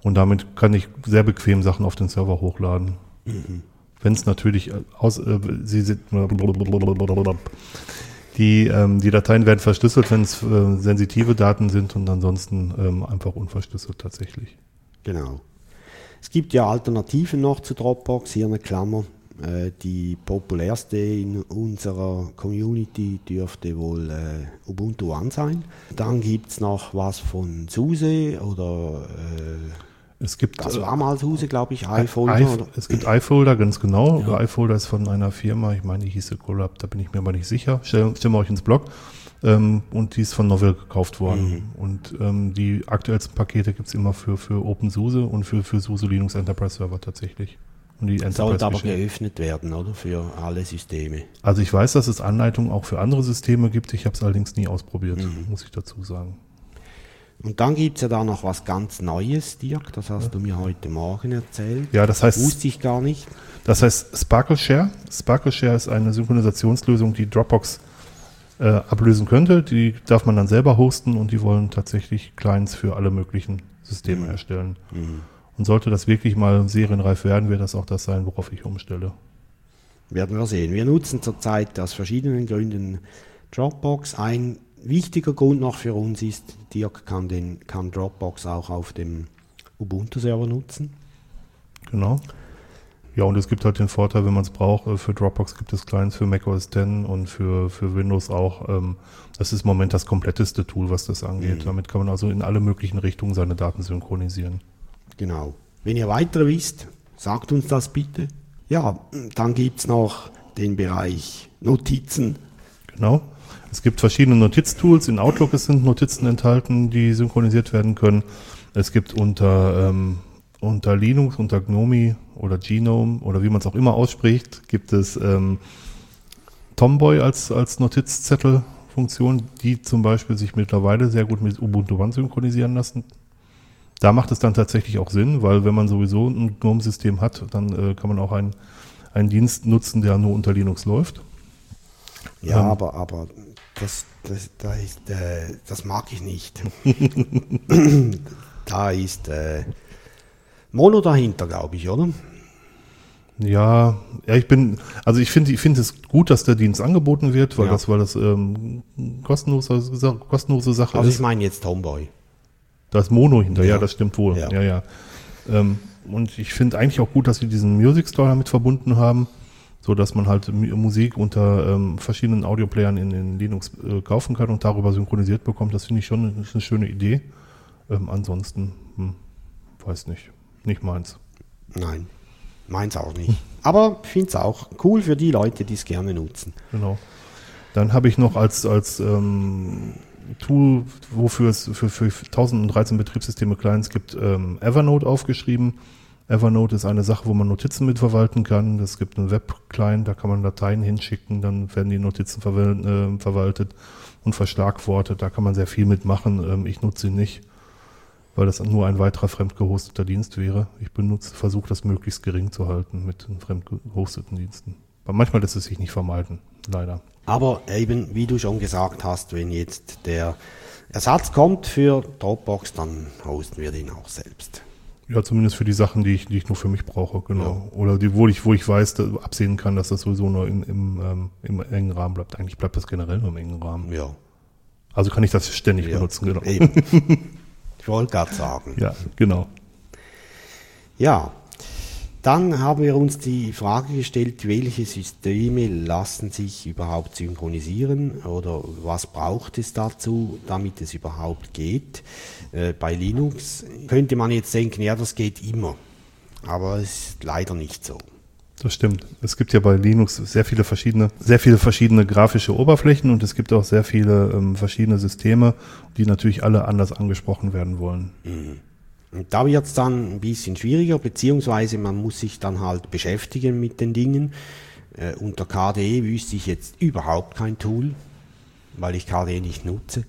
B: Und damit kann ich sehr bequem Sachen auf den Server hochladen. Wenn es natürlich äh, aus, äh, sie sind, die, ähm, die Dateien werden verschlüsselt, wenn es äh, sensitive Daten sind und ansonsten ähm, einfach unverschlüsselt tatsächlich.
C: Genau. Es gibt ja Alternativen noch zu Dropbox, hier eine Klammer. Äh, die populärste in unserer Community dürfte wohl äh, Ubuntu One sein. Dann gibt es noch was von SUSE oder äh,
B: Es gibt
C: das
B: äh,
C: war mal SUSE, glaube ich, iFolder.
B: I,
C: oder?
B: es gibt iFolder, ganz genau. iFolder ist von einer Firma, ich meine, die hieße Collab, da bin ich mir aber nicht sicher. Stellen, stellen wir euch ins Blog. Ähm, und die ist von Novell gekauft worden. Und ähm, die aktuellsten Pakete gibt's immer für, für OpenSUSE und für, für SUSE Linux Enterprise Server tatsächlich. Und die
C: Sollte
B: Enterprise
C: aber
B: Geschichte-
C: geöffnet werden, oder? Für alle Systeme.
B: Also ich weiß, dass es Anleitungen auch für andere Systeme gibt. Ich habe es allerdings nie ausprobiert, muss ich dazu sagen.
C: Und dann gibt es ja da noch was ganz Neues, Dirk. Das hast du mir heute Morgen erzählt.
B: Ja, das heißt,
C: Wusste ich gar nicht.
B: Das heißt Sparkle Share. Sparkle Share ist eine Synchronisationslösung, die Dropbox äh, ablösen könnte. Die darf man dann selber hosten und die wollen tatsächlich Clients für alle möglichen Systeme erstellen. Und sollte das wirklich mal serienreif werden, wird das auch das sein, worauf ich umstelle.
C: Werden wir sehen. Wir nutzen zurzeit aus verschiedenen Gründen Dropbox. Ein wichtiger Grund noch für uns ist, Dirk kann, den, kann Dropbox auch auf dem Ubuntu-Server nutzen.
B: Genau. Ja, und es gibt halt den Vorteil, wenn man es braucht, äh, für Dropbox gibt es Clients für macOS 10 und für, für Windows auch. Ähm, das ist im Moment das kompletteste Tool, was das angeht.
C: Mhm.
B: Damit kann man also in alle möglichen Richtungen seine Daten synchronisieren.
C: Genau. Wenn ihr weiter wisst, sagt uns das bitte. Ja, dann gibt es noch den Bereich Notizen.
B: Genau. Es gibt verschiedene Notiztools. In Outlook sind Notizen enthalten, die synchronisiert werden können. Es gibt unter, ähm, unter Linux, unter GNOME oder Genome oder wie man es auch immer ausspricht, gibt es ähm, Tomboy als, als Notizzettelfunktion, die zum Beispiel sich mittlerweile sehr gut mit Ubuntu One synchronisieren lassen. Da macht es dann tatsächlich auch Sinn, weil wenn man sowieso ein GNOME-System hat, dann äh, kann man auch einen, einen Dienst nutzen, der nur unter Linux läuft.
C: Ja,
B: Ähm.
C: aber, aber das, das, da ist, äh, das mag ich nicht. da ist äh, Mono dahinter, glaube ich, oder?
B: Ja, ja, ich bin, also ich finde, ich finde es gut, dass der Dienst angeboten wird, weil
C: Ja.
B: das, weil das ähm, kostenlose, kostenlose Sache
C: Also
B: ist.
C: ich meine jetzt Tomboy.
B: Da ist Mono hinter, ja,
C: Ja.
B: das stimmt wohl.
C: Ja.
B: Ja, ja. Ähm, und ich finde eigentlich auch gut, dass sie diesen Music Store damit verbunden haben, so dass man halt Mu- Musik unter ähm, verschiedenen Audioplayern in, in Linux äh, kaufen kann und darüber synchronisiert bekommt. Das finde ich schon eine, eine schöne Idee. Ähm, ansonsten, hm, weiß nicht, nicht meins.
C: Nein, meins auch nicht. Aber ich finde es auch cool für die Leute, die es gerne nutzen.
B: Genau. Dann habe ich noch als, als ähm, Tool, wofür es für, für 1013 Betriebssysteme Clients gibt, ähm, Evernote aufgeschrieben. Evernote ist eine Sache, wo man Notizen mitverwalten kann. Es gibt einen Web-Client, da kann man Dateien hinschicken, dann werden die Notizen äh, verwaltet und verschlagwortet. Da kann man sehr viel mitmachen. Ähm, ich nutze sie nicht, weil das nur ein weiterer fremdgehosteter Dienst wäre. Ich benutze, versuche das möglichst gering zu halten mit den fremdgehosteten Diensten. Aber manchmal lässt es sich nicht vermeiden, leider.
C: Aber eben, wie du schon gesagt hast, wenn jetzt der Ersatz kommt für Dropbox, dann hosten wir den auch selbst.
B: Ja, zumindest für die Sachen, die ich, die ich nur für mich brauche, genau. Oder die, wo ich, wo ich weiß, absehen kann, dass das sowieso nur in, im, ähm, im engen Rahmen bleibt. Eigentlich bleibt das generell nur im engen Rahmen.
C: Ja,
B: Also kann ich das ständig
C: ja.
B: benutzen, genau.
C: Eben. ich wollte gerade sagen.
B: Ja, genau.
C: Ja, dann haben wir uns die Frage gestellt, welche Systeme lassen sich überhaupt synchronisieren oder was braucht es dazu, damit es überhaupt geht. Äh, bei Linux könnte man jetzt denken, ja, das geht immer, aber es ist leider nicht so.
B: Das stimmt. Es gibt ja bei Linux sehr viele verschiedene, sehr viele verschiedene grafische Oberflächen und es gibt auch sehr viele ähm, verschiedene Systeme, die natürlich alle anders angesprochen werden wollen.
C: Und da wird es dann ein bisschen schwieriger, beziehungsweise man muss sich dann halt beschäftigen mit den Dingen. Äh, unter KDE wüsste ich jetzt überhaupt kein Tool, weil ich KDE nicht nutze.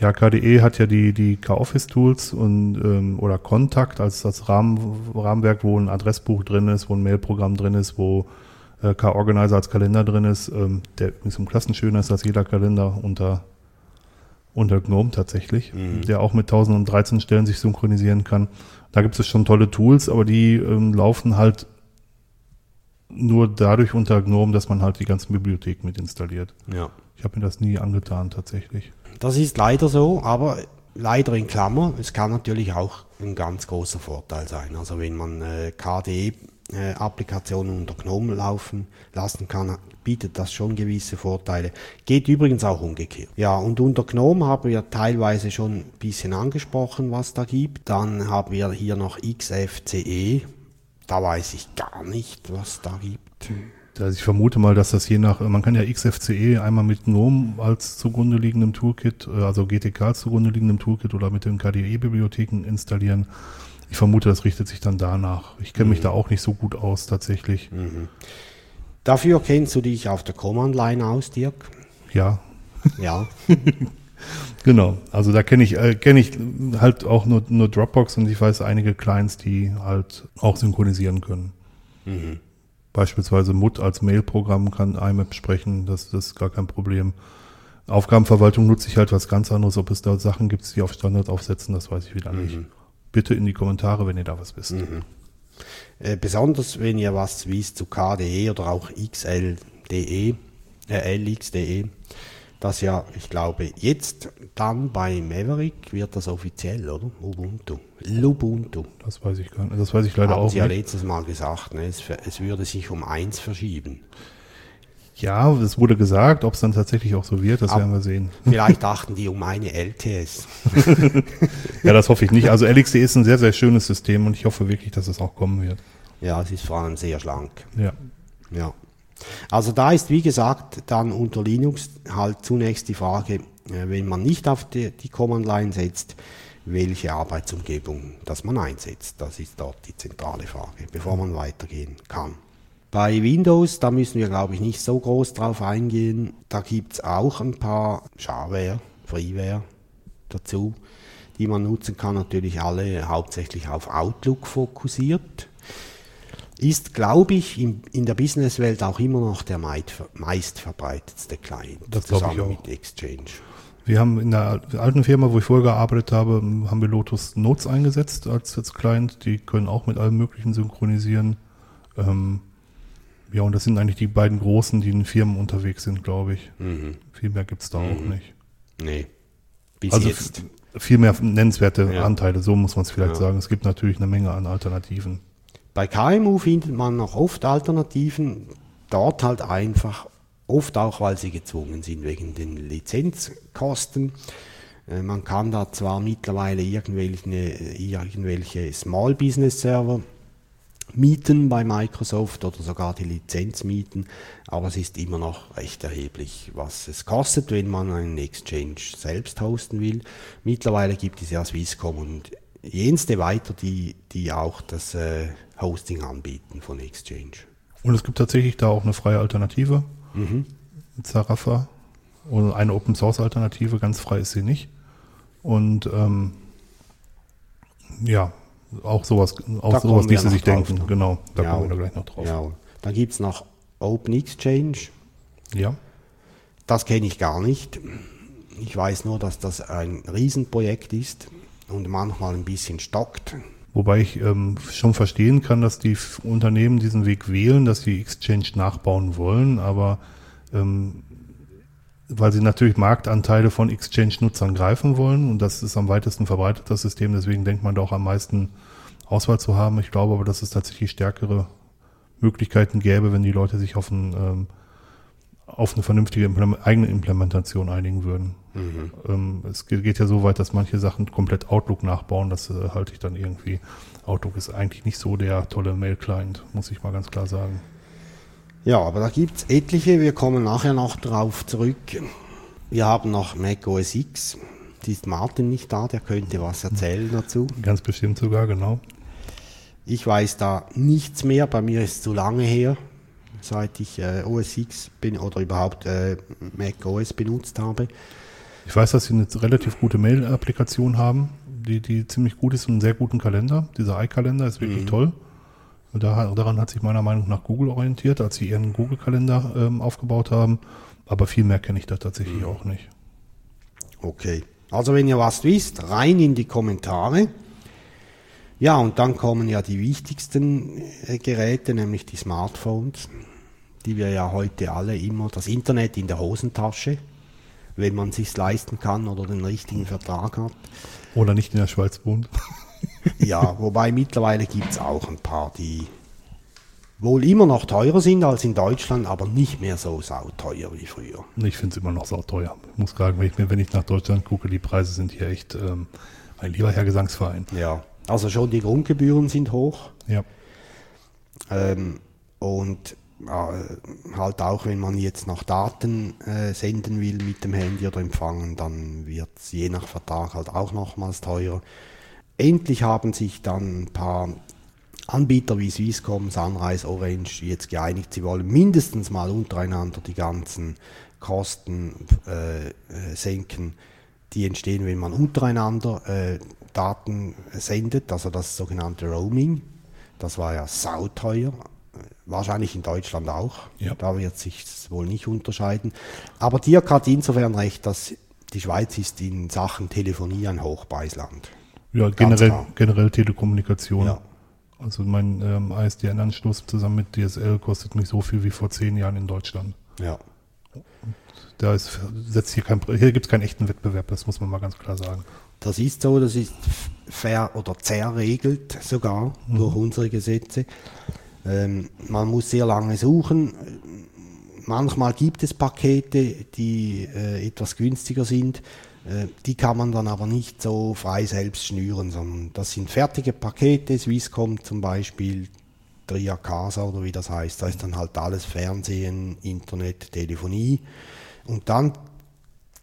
B: Ja, KDE hat ja die, die K-Office-Tools und ähm, oder Kontakt als das Rahmen, Rahmenwerk, wo ein Adressbuch drin ist, wo ein Mailprogramm drin ist, wo äh, K-Organizer als Kalender drin ist, ähm, der übrigens im Klassenschöner ist als jeder Kalender unter, unter GNOME tatsächlich, der auch mit 1013 Stellen sich synchronisieren kann. Da gibt es schon tolle Tools, aber die ähm, laufen halt nur dadurch unter GNOME, dass man halt die ganzen Bibliotheken mit installiert.
C: Ja.
B: Ich habe mir das nie angetan tatsächlich.
C: Das ist leider so, aber leider in Klammer. Es kann natürlich auch ein ganz großer Vorteil sein. Also wenn man äh, KDE-Applikationen unter GNOME laufen lassen kann, bietet das schon gewisse Vorteile. Geht übrigens auch umgekehrt. Ja, und unter GNOME haben wir teilweise schon ein bisschen angesprochen, was da gibt. Dann haben wir hier noch XFCE. Da weiß ich gar nicht, was da gibt.
B: Also ich vermute mal, dass das je nach, man kann ja XFCE einmal mit GNOME als zugrunde liegendem Toolkit, äh, also GTK als zugrunde liegendem Toolkit oder mit den KDE-Bibliotheken installieren. Ich vermute, das richtet sich dann danach. Ich kenne mich da auch nicht so gut aus tatsächlich.
C: Dafür kennst du dich auf der Command-Line aus, Dirk?
B: Ja,
C: Ja.
B: genau. Also da kenne ich, äh, kenne ich halt auch nur, nur Dropbox und ich weiß einige Clients, die halt auch synchronisieren können. Beispielsweise MUT als Mailprogramm kann IMAP sprechen, das, das ist gar kein Problem. Aufgabenverwaltung nutze ich halt was ganz anderes. Ob es da Sachen gibt, die auf Standard aufsetzen, das weiß ich wieder nicht. Bitte in die Kommentare, wenn ihr da was wisst.
C: Äh, besonders wenn ihr was wisst zu KDE oder auch XLDE, äh, LXDE, Das ja, ich glaube, jetzt dann bei Maverick wird das offiziell, oder? Ubuntu. Lubuntu.
B: Das weiß ich gar nicht. Das weiß ich leider
C: Haben
B: auch
C: Sie ja
B: nicht.
C: letztes Mal gesagt, ne? es, es würde sich um eins verschieben.
B: Ja, es wurde gesagt, ob es dann tatsächlich auch so wird, das
C: Ab-
B: werden wir sehen.
C: Vielleicht dachten die um eine LTS.
B: Ja, das hoffe ich nicht. Also LXD ist ein sehr, sehr schönes System und ich hoffe wirklich, dass es auch kommen wird.
C: Ja, es ist vor allem sehr schlank.
B: Ja.
C: Ja. Also da ist, wie gesagt, dann unter Linux halt zunächst die Frage, äh, wenn man nicht auf die, die Command Line setzt, welche Arbeitsumgebung das man einsetzt. Das ist dort die zentrale Frage, bevor man weitergehen kann. Bei Windows, da müssen wir, glaube ich, nicht so groß drauf eingehen. Da gibt es auch ein paar Shareware, Freeware dazu, die man nutzen kann. Natürlich alle hauptsächlich auf Outlook fokussiert ist, glaube ich, in, in der Businesswelt auch immer noch der meistverbreitetste Client
B: Das
C: zusammen
B: auch.
C: mit Exchange.
B: Wir haben in der alten Firma, wo ich vorher gearbeitet habe, haben wir Lotus Notes eingesetzt als, als Client. Die können auch mit allem Möglichen synchronisieren. Ähm, ja, und das sind eigentlich die beiden großen, die in Firmen unterwegs sind, glaube ich. Viel mehr gibt's da auch nicht.
C: Nee, bis
B: Also
C: jetzt.
B: viel mehr nennenswerte
C: Ja.
B: Anteile, so muss man es vielleicht
C: Ja.
B: sagen. Es gibt natürlich eine Menge an Alternativen.
C: Bei KMU findet man noch oft Alternativen, dort halt einfach, oft auch, weil sie gezwungen sind wegen den Lizenzkosten. Äh, Man kann da zwar mittlerweile irgendwelche, irgendwelche Small Business Server mieten bei Microsoft oder sogar die Lizenz mieten, aber es ist immer noch recht erheblich, was es kostet, wenn man einen Exchange selbst hosten will. Mittlerweile gibt es ja Swisscom und jenste weiter, die, die auch das äh, Hosting anbieten von Exchange.
B: Und es gibt tatsächlich da auch eine freie Alternative.
C: Mhm.
B: Zarafa. Und eine Open Source Alternative, ganz frei ist sie nicht. Und ähm, ja, auch sowas, auch
C: Da
B: sowas ließe sich denken.
C: ne?
B: Genau, da
C: Ja,
B: kommen wir gleich noch drauf.
C: Ja. Dann gibt es noch Open Exchange,
B: Ja.
C: das kenne ich gar nicht. Ich weiß nur, dass das ein Riesenprojekt ist und manchmal ein bisschen stockt.
B: Wobei ich ähm, schon verstehen kann, dass die Unternehmen diesen Weg wählen, dass sie Exchange nachbauen wollen, aber ähm, weil sie natürlich Marktanteile von Exchange-Nutzern greifen wollen und das ist am weitesten verbreitet, das System, deswegen denkt man da auch am meisten Auswahl zu haben. Ich glaube aber, dass es tatsächlich stärkere Möglichkeiten gäbe, wenn die Leute sich auf, ein, ähm, auf eine vernünftige Implem- eigene Implementation einigen würden. Ähm, es geht, geht ja so weit, dass manche Sachen komplett Outlook nachbauen. Das äh, halte ich dann irgendwie. Outlook ist eigentlich nicht so der tolle Mail-Client, muss ich mal ganz klar sagen.
C: Ja, aber da gibt es etliche, wir kommen nachher noch darauf zurück. Wir haben noch Mac OS X, die ist Martin nicht da, der könnte was erzählen dazu.
B: Ganz bestimmt sogar, genau.
C: Ich weiß da nichts mehr, bei mir ist es zu lange her, seit ich äh, OS X bin oder überhaupt äh, Mac OS benutzt habe.
B: Ich weiß, dass sie eine relativ gute Mail-Applikation haben, die, die ziemlich gut ist und einen sehr guten Kalender. Dieser iKalender ist wirklich toll. Und da, daran hat sich meiner Meinung nach Google orientiert, als sie ihren Google-Kalender ähm, aufgebaut haben. Aber viel mehr kenne ich da tatsächlich auch nicht.
C: Okay, also wenn ihr was wisst, rein in die Kommentare. Ja, und dann kommen ja die wichtigsten äh, Geräte, nämlich die Smartphones, die wir ja heute alle immer, das Internet in der Hosentasche, wenn man sich leisten kann oder den richtigen Vertrag hat.
B: Oder nicht in der Schweiz wohnt.
C: Ja, wobei mittlerweile gibt es auch ein paar, die wohl immer noch teurer sind als in Deutschland, aber nicht mehr so sauteuer wie früher.
B: Ich finde es immer noch sauteuer. Ich muss sagen, wenn ich, mir, wenn ich nach Deutschland gucke, die Preise sind hier echt, ähm, mein lieber Herr Gesangsverein.
C: Ja, also schon die Grundgebühren sind hoch.
B: Ja.
C: Ähm, und halt auch, wenn man jetzt noch Daten äh, senden will mit dem Handy oder empfangen, dann wird es je nach Vertrag halt auch nochmals teurer. Endlich haben sich dann ein paar Anbieter wie Swisscom, Sunrise, Orange jetzt geeinigt, sie wollen mindestens mal untereinander die ganzen Kosten äh, äh, senken, die entstehen, wenn man untereinander äh, Daten sendet, also das sogenannte Roaming. Das war ja sauteuer, äh, wahrscheinlich in Deutschland auch.
B: Ja.
C: Da wird sich wohl nicht unterscheiden. Aber Dirk hat insofern recht, dass die Schweiz ist in Sachen Telefonie ein Hochpreisland.
B: Ja, generell, generell Telekommunikation.
C: Ja.
B: Also mein ähm, ISDN-Anschluss zusammen mit DSL kostet mich so viel wie vor zehn Jahren in Deutschland.
C: Ja.
B: Da ist, setzt hier kein, hier gibt es keinen echten Wettbewerb, das muss man mal ganz klar sagen.
C: Das ist so, das ist ver- oder zerregelt sogar durch unsere Gesetze. Ähm, man muss sehr lange suchen. Manchmal gibt es Pakete, die äh, etwas günstiger sind. Äh, die kann man dann aber nicht so frei selbst schnüren, sondern das sind fertige Pakete. Swisscom zum Beispiel, Tria Casa oder wie das heißt. Da ist dann halt alles Fernsehen, Internet, Telefonie. Und dann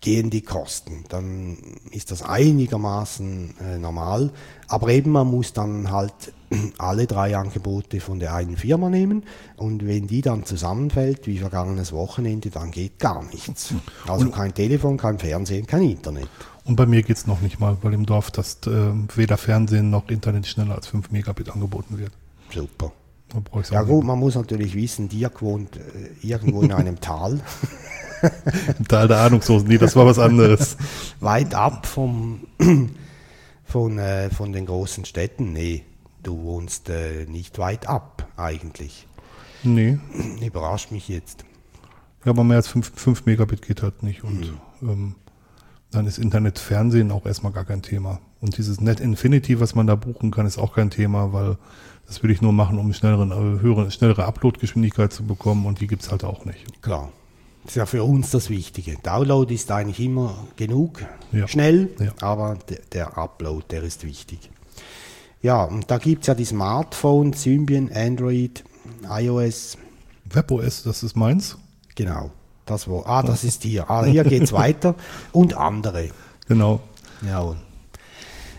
C: gehen die Kosten. Dann ist das einigermaßen äh, normal. Aber eben, man muss dann halt alle drei Angebote von der einen Firma nehmen. Und wenn die dann zusammenfällt, wie vergangenes Wochenende, dann geht gar nichts. Also kein Telefon, kein Fernsehen, kein Internet.
B: Und bei mir geht's noch nicht mal, weil im Dorf das äh, weder Fernsehen noch Internet schneller als 5 Megabit angeboten wird.
C: Super. Ja gut, man muss natürlich wissen, Dirk wohnt äh, irgendwo in einem Tal.
B: Im Tal der Ahnungslosen, nee, das war was anderes.
C: weit ab vom, von, äh, von den großen Städten. Nee, du wohnst äh, nicht weit ab eigentlich.
B: nee,
C: Überrascht mich jetzt.
B: ja, aber mehr als 5, 5 Megabit geht halt nicht. Und
C: Mhm.
B: ähm, dann ist Internet, Fernsehen auch erstmal gar kein Thema. Und dieses Net Infinity, was man da buchen kann, ist auch kein Thema, weil das will ich nur machen, um schnelleren, äh, höhere, schnellere Upload-Geschwindigkeit zu bekommen und die gibt's halt auch nicht.
C: Klar. Das ist ja für uns das Wichtige. Download ist eigentlich immer genug,
B: Ja.
C: schnell,
B: Ja.
C: aber der, der Upload, der ist wichtig. Ja, und da gibt es ja die Smartphones, Symbian, Android, iOS,
B: WebOS, das ist meins.
C: genau. Das war, ah, das ist hier. Ah, hier geht es weiter. Und andere.
B: Genau.
C: Jawohl.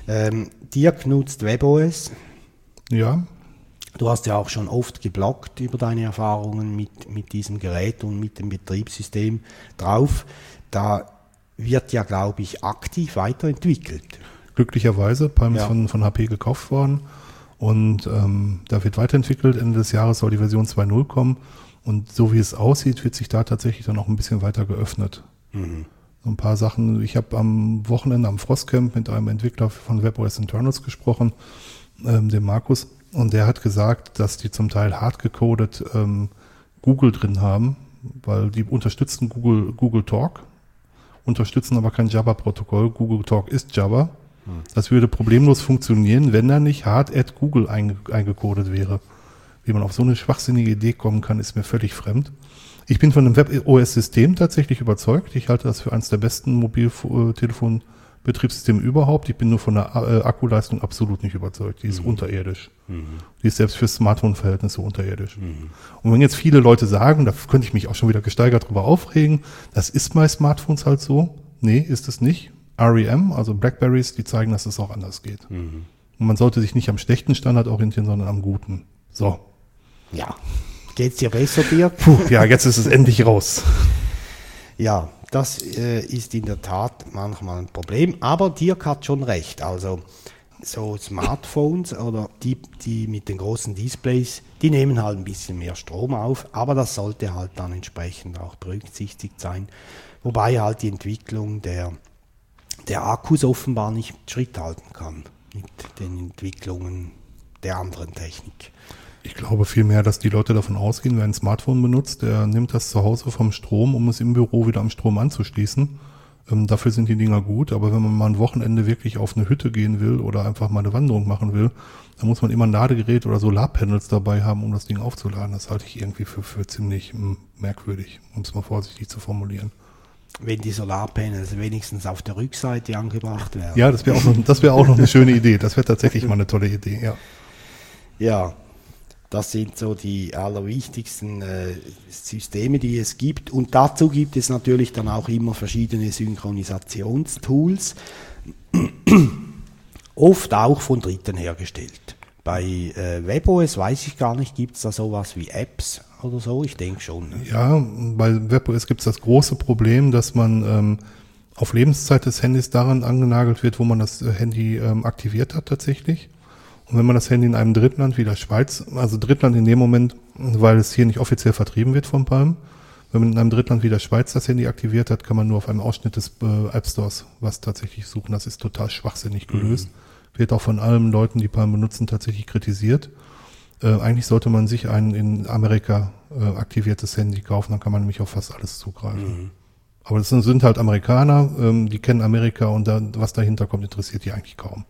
C: Ähm, Dirk nutzt WebOS.
B: Ja,
C: Du hast ja auch schon oft geblockt über deine Erfahrungen mit, mit diesem Gerät und mit dem Betriebssystem drauf. Da wird ja, glaube ich, aktiv weiterentwickelt.
B: glücklicherweise. Palm ist
C: Ja.
B: von, von HP gekauft worden und ähm, da wird weiterentwickelt. Ende des Jahres soll die Version 2.0 kommen und so wie es aussieht, wird sich da tatsächlich dann auch ein bisschen weiter geöffnet. So ein paar Sachen. Ich habe am Wochenende am Frostcamp mit einem Entwickler von WebOS Internals gesprochen, ähm, dem Markus, und der hat gesagt, dass die zum Teil hart gecodet ähm, Google drin haben, weil die unterstützen Google, Google Talk, unterstützen aber kein Java-Protokoll. Google Talk ist Java. Das würde problemlos funktionieren, wenn da nicht hart at Google einge eingecodet wäre. Wie man auf so eine schwachsinnige Idee kommen kann, ist mir völlig fremd. Ich bin von dem WebOS-System tatsächlich überzeugt. Ich halte das für eines der besten Mobiltelefon-Betriebssysteme überhaupt. Ich bin nur von der äh, Akkuleistung absolut nicht überzeugt. Die ist unterirdisch. Die ist selbst für Smartphone-Verhältnisse unterirdisch. Und wenn jetzt viele Leute sagen, da könnte ich mich auch schon wieder gesteigert drüber aufregen, das ist bei Smartphones halt so. Nee, ist es nicht. REM, also Blackberries, die zeigen, dass es auch anders geht. Und man sollte sich nicht am schlechten Standard orientieren, sondern am guten. So.
C: Ja. Geht's dir besser, Dirk?
B: Puh, ja, jetzt ist es endlich raus.
C: Ja, das äh, ist in der Tat manchmal ein Problem, aber Dirk hat schon recht. Also so Smartphones oder die, die mit den großen Displays, die nehmen halt ein bisschen mehr Strom auf, aber das sollte halt dann entsprechend auch berücksichtigt sein. Wobei halt die Entwicklung der, der Akkus offenbar nicht Schritt halten kann mit den Entwicklungen der anderen Technik.
B: Ich glaube vielmehr, dass die Leute davon ausgehen, wer ein Smartphone benutzt, der nimmt das zu Hause vom Strom, um es im Büro wieder am Strom anzuschließen. Ähm, dafür sind die Dinger gut, aber wenn man mal ein Wochenende wirklich auf eine Hütte gehen will oder einfach mal eine Wanderung machen will, dann muss man immer ein Ladegerät oder Solarpanels dabei haben, um das Ding aufzuladen. Das halte ich irgendwie für, für ziemlich mm, merkwürdig, um es mal vorsichtig zu formulieren.
C: Wenn die Solarpanels wenigstens auf der Rückseite angebracht werden.
B: Ja, das wäre auch, noch- das wäre auch noch eine schöne Idee. Das wäre tatsächlich mal eine tolle Idee, ja.
C: Ja, das sind so die allerwichtigsten äh, Systeme, die es gibt. Und dazu gibt es natürlich dann auch immer verschiedene Synchronisationstools, oft auch von Dritten hergestellt. Bei äh, WebOS weiß ich gar nicht, gibt es da sowas wie Apps oder so? Ich denke schon. Ne?
B: Ja, bei WebOS gibt es das große Problem, dass man ähm, auf Lebenszeit des Handys daran angenagelt wird, wo man das äh, Handy ähm, aktiviert hat tatsächlich. Und wenn man das Handy in einem Drittland wie der Schweiz, also Drittland in dem Moment, weil es hier nicht offiziell vertrieben wird von Palm, wenn man in einem Drittland wie der Schweiz das Handy aktiviert hat, kann man nur auf einem Ausschnitt des äh, App Stores was tatsächlich suchen. Das ist total schwachsinnig gelöst. Wird auch von allen Leuten, die Palm benutzen, tatsächlich kritisiert. Äh, eigentlich sollte man sich ein in Amerika äh, aktiviertes Handy kaufen, dann kann man nämlich auf fast alles zugreifen.
C: Mhm.
B: Aber das sind, sind halt Amerikaner, ähm, die kennen Amerika und da, was dahinter kommt, interessiert die eigentlich kaum.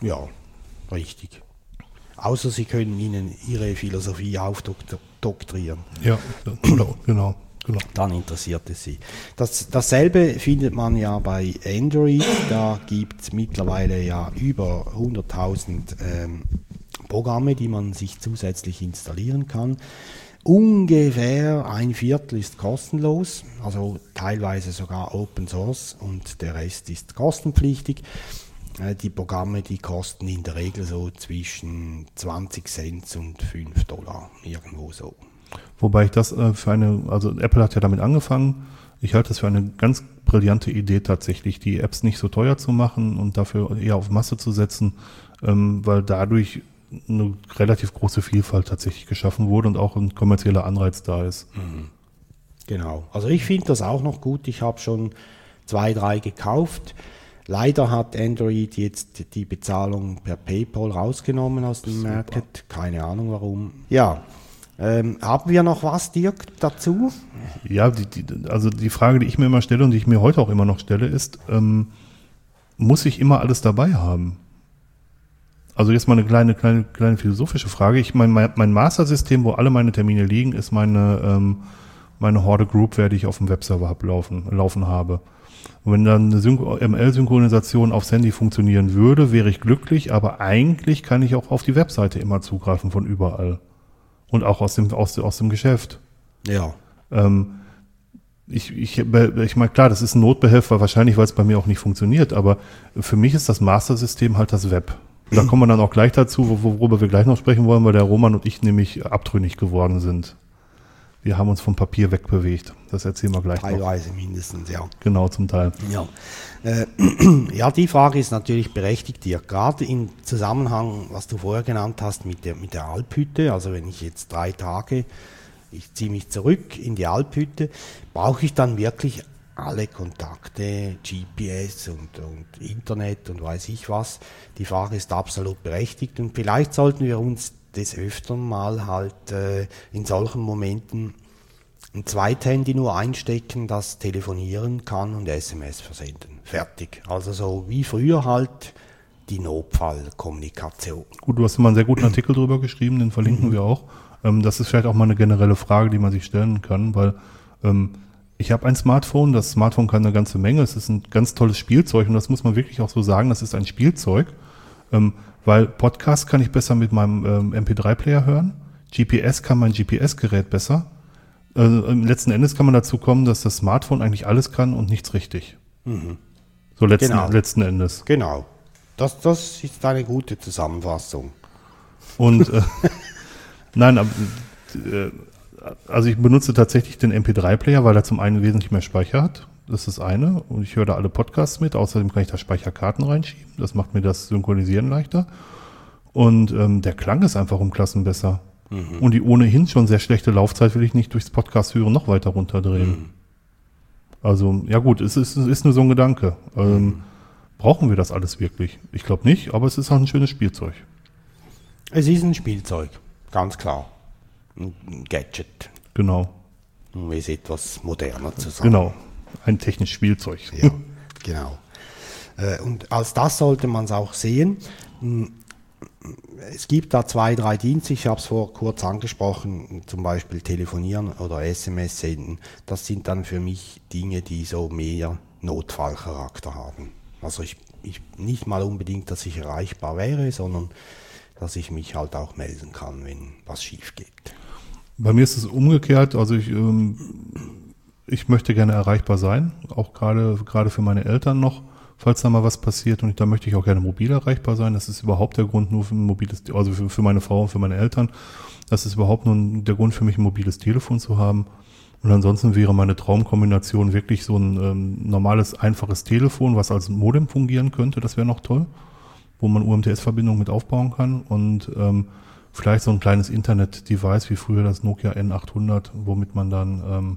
C: Ja, richtig. Außer sie können ihnen ihre Philosophie aufdoktrieren.
B: Ja, oder, genau, genau.
C: Dann interessiert es sie. Das, dasselbe findet man ja bei Android. Da gibt es mittlerweile ja über 100.000 ähm, Programme, die man sich zusätzlich installieren kann. Ungefähr ein Viertel ist kostenlos, also teilweise sogar Open Source und der Rest ist kostenpflichtig. Die Programme, die kosten in der Regel so zwischen 20 Cent und 5 Dollar, irgendwo so.
B: Wobei ich das äh, für eine, also Apple hat ja damit angefangen. Ich halte das für eine ganz brillante Idee tatsächlich, die Apps nicht so teuer zu machen und dafür eher auf Masse zu setzen, ähm, weil dadurch eine relativ große Vielfalt tatsächlich geschaffen wurde und auch ein kommerzieller Anreiz da ist.
C: Genau. Also ich finde das auch noch gut. Ich habe schon zwei, drei gekauft. Leider hat Android jetzt die Bezahlung per PayPal rausgenommen aus dem Market. Keine Ahnung warum. Ja. Ähm, haben wir noch was, Dirk, dazu?
B: Ja, die, die, also die Frage, die ich mir immer stelle und die ich mir heute auch immer noch stelle, ist, ähm, muss ich immer alles dabei haben? Also jetzt mal eine kleine, kleine, kleine philosophische Frage. Ich mein, mein, mein Master-System, wo alle meine Termine liegen, ist meine, ähm, meine Horde Group, werde ich auf dem Webserver hab laufen, laufen habe. Und wenn dann eine Synch- ML-Synchronisation aufs Handy funktionieren würde, wäre ich glücklich, aber eigentlich kann ich auch auf die Webseite immer zugreifen von überall. Und auch aus dem, aus, aus dem Geschäft.
C: Ja.
B: Ähm, ich, ich, ich meine, klar, das ist ein Notbehelfer, wahrscheinlich, weil es bei mir auch nicht funktioniert, aber für mich ist das Master-System halt das Web. Da kommen wir dann auch gleich dazu, wo- worüber wir gleich noch sprechen wollen, weil der Roman und ich nämlich abtrünnig geworden sind. Wir haben uns vom Papier wegbewegt. Das erzählen wir gleich noch.
C: Teilweise mindestens, ja.
B: Genau, zum Teil.
C: Ja. Äh, ja, die Frage ist natürlich berechtigt, dir. Gerade im Zusammenhang, was du vorher genannt hast, mit der, mit der Alphütte, also wenn ich jetzt drei Tage, ich ziehe mich zurück in die Alphütte, brauche ich dann wirklich alle Kontakte, GPS und, und Internet und weiß ich was. Die Frage ist absolut berechtigt und vielleicht sollten wir uns des Öfteren mal halt äh, in solchen Momenten ein Zweithandy nur einstecken, das telefonieren kann und SMS versenden. Fertig. Also so wie früher halt die Notfallkommunikation.
B: Gut, du hast immer einen sehr guten Artikel drüber geschrieben, den verlinken wir auch. Ähm, das ist vielleicht auch mal eine generelle Frage, die man sich stellen kann, weil ähm, ich habe ein Smartphone, das Smartphone kann eine ganze Menge, es ist ein ganz tolles Spielzeug und das muss man wirklich auch so sagen, das ist ein Spielzeug, ähm, weil Podcast kann ich besser mit meinem ähm, MP3-Player hören, GPS kann mein GPS-Gerät besser. Äh, letzten Endes kann man dazu kommen, dass das Smartphone eigentlich alles kann und nichts richtig. So letzten,
C: Genau.
B: letzten Endes.
C: Genau. Das, das ist eine gute Zusammenfassung.
B: Und äh, nein, aber, äh, also ich benutze tatsächlich den MP3-Player, weil er zum einen wesentlich mehr Speicher hat. Das ist das eine. Und ich höre da alle Podcasts mit. Außerdem kann ich da Speicherkarten reinschieben. Das macht mir das Synchronisieren leichter. Und ähm, der Klang ist einfach um Klassen besser. Und die ohnehin schon sehr schlechte Laufzeit will ich nicht durchs Podcast hören noch weiter runterdrehen. Also, ja gut, es ist, es ist nur so ein Gedanke. Ähm, Brauchen wir das alles wirklich? Ich glaube nicht, aber es ist auch ein schönes Spielzeug.
C: Es ist ein Spielzeug, ganz klar. Ein Gadget,
B: Genau.
C: um es etwas moderner zu sagen.
B: Genau, ein technisches Spielzeug.
C: Ja, genau. Äh, Und als das sollte man es auch sehen. Hm, Es gibt da zwei, drei Dienste, ich habe es vor kurz angesprochen, zum Beispiel telefonieren oder SMS senden. Das sind dann für mich Dinge, die so mehr Notfallcharakter haben. Also ich, ich nicht mal unbedingt, dass ich erreichbar wäre, sondern dass ich mich halt auch melden kann, wenn was schief geht.
B: Bei mir ist es umgekehrt. Also ich, ähm, ich möchte gerne erreichbar sein, auch gerade gerade für meine Eltern noch, falls da mal was passiert. Und da möchte ich auch gerne mobil erreichbar sein. Das ist überhaupt der Grund nur für ein mobiles, also für, für meine Frau und für meine Eltern. Das ist überhaupt nur der Grund für mich, ein mobiles Telefon zu haben. Und ansonsten wäre meine Traumkombination wirklich so ein ähm, normales, einfaches Telefon, was als Modem fungieren könnte. Das wäre noch toll, wo man UMTS-Verbindung mit aufbauen kann und ähm, vielleicht so ein kleines Internet-Device wie früher das Nokia N800, womit man dann ähm,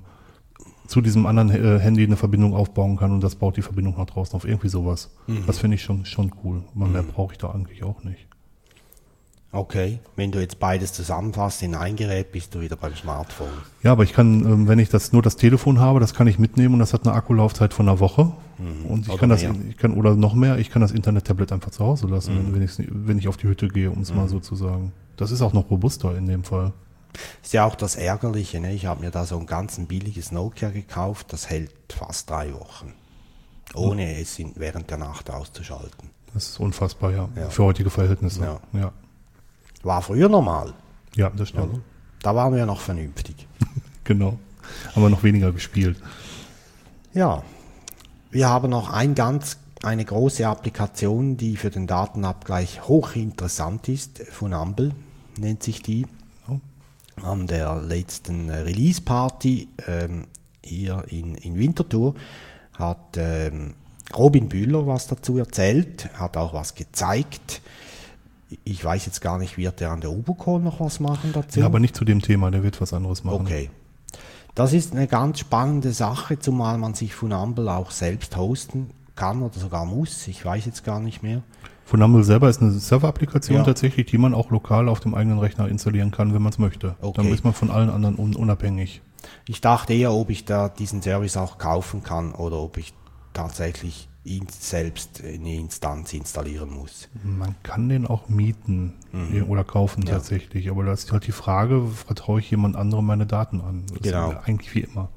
B: zu diesem anderen äh, Handy eine Verbindung aufbauen kann und das baut die Verbindung nach draußen auf. Irgendwie sowas. Das finde ich schon, schon cool. Aber mehr brauche ich da eigentlich auch nicht.
C: Okay, wenn du jetzt beides zusammenfasst in ein Gerät, bist du wieder beim Smartphone.
B: Ja, aber ich kann, ähm, wenn ich das nur das Telefon habe, das kann ich mitnehmen und das hat eine Akkulaufzeit von einer Woche. Und ich
C: Oder
B: kann das,
C: mehr.
B: ich kann, oder noch mehr, ich kann das Internet-Tablet einfach zu Hause lassen,
C: Mhm.
B: wenn, ich, wenn ich auf die Hütte gehe, um es mal so zu sagen. Das ist auch noch robuster in dem Fall.
C: Ist ja auch das Ärgerliche, ne? ich habe mir da so ein ganz ein billiges Nokia gekauft, das hält fast drei Wochen. Ohne es in, während der Nacht auszuschalten.
B: Das ist unfassbar, ja.
C: Ja.
B: Für heutige Verhältnisse.
C: Ja.
B: Ja,
C: War früher normal.
B: ja das stimmt.
C: Da waren wir noch vernünftig.
B: Genau. Haben wir noch weniger gespielt.
C: Ja, wir haben noch ein ganz, eine große Applikation, die für den Datenabgleich hochinteressant ist. Funamble nennt sich die. An der letzten äh, Release-Party ähm, hier in, in Winterthur hat ähm, Robin Bühler was dazu erzählt, hat auch was gezeigt. Ich weiß jetzt gar nicht, wird er an der Ubocon noch was machen dazu?
B: Ja, aber nicht zu dem Thema, der wird was anderes machen.
C: Okay. Das ist eine ganz spannende Sache, zumal man sich Funamble auch selbst hosten kann oder sogar muss. Ich weiß jetzt gar nicht mehr.
B: Funamble selber ist eine Server-Applikation
C: Ja.
B: tatsächlich, die man auch lokal auf dem eigenen Rechner installieren kann, wenn man es möchte.
C: Okay.
B: Dann ist man von allen anderen un unabhängig.
C: Ich dachte eher, ob ich da diesen Service auch kaufen kann oder ob ich tatsächlich ihn selbst eine Instanz installieren muss.
B: Man kann den auch mieten
C: Mhm.
B: oder kaufen tatsächlich, aber da ist halt die Frage, vertraue ich jemand anderem meine Daten an? Das
C: Genau.
B: eigentlich wie immer.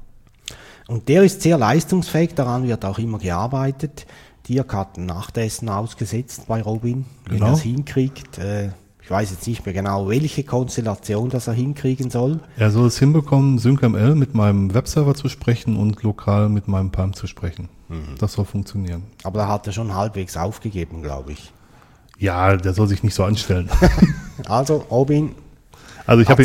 C: Und der ist sehr leistungsfähig, daran wird auch immer gearbeitet. Ein Nachtessen ausgesetzt bei Robin, wenn
B: Genau.
C: er es hinkriegt. Äh, ich weiß jetzt nicht mehr genau, welche Konstellation das er hinkriegen soll.
B: Er soll es hinbekommen, SyncML mit meinem Webserver zu sprechen und lokal mit meinem Palm zu sprechen.
C: Mhm.
B: Das soll funktionieren.
C: Aber da hat er schon halbwegs aufgegeben, glaube ich.
B: Ja, der soll sich nicht so anstellen.
C: Also, Robin,
B: Also ich habe.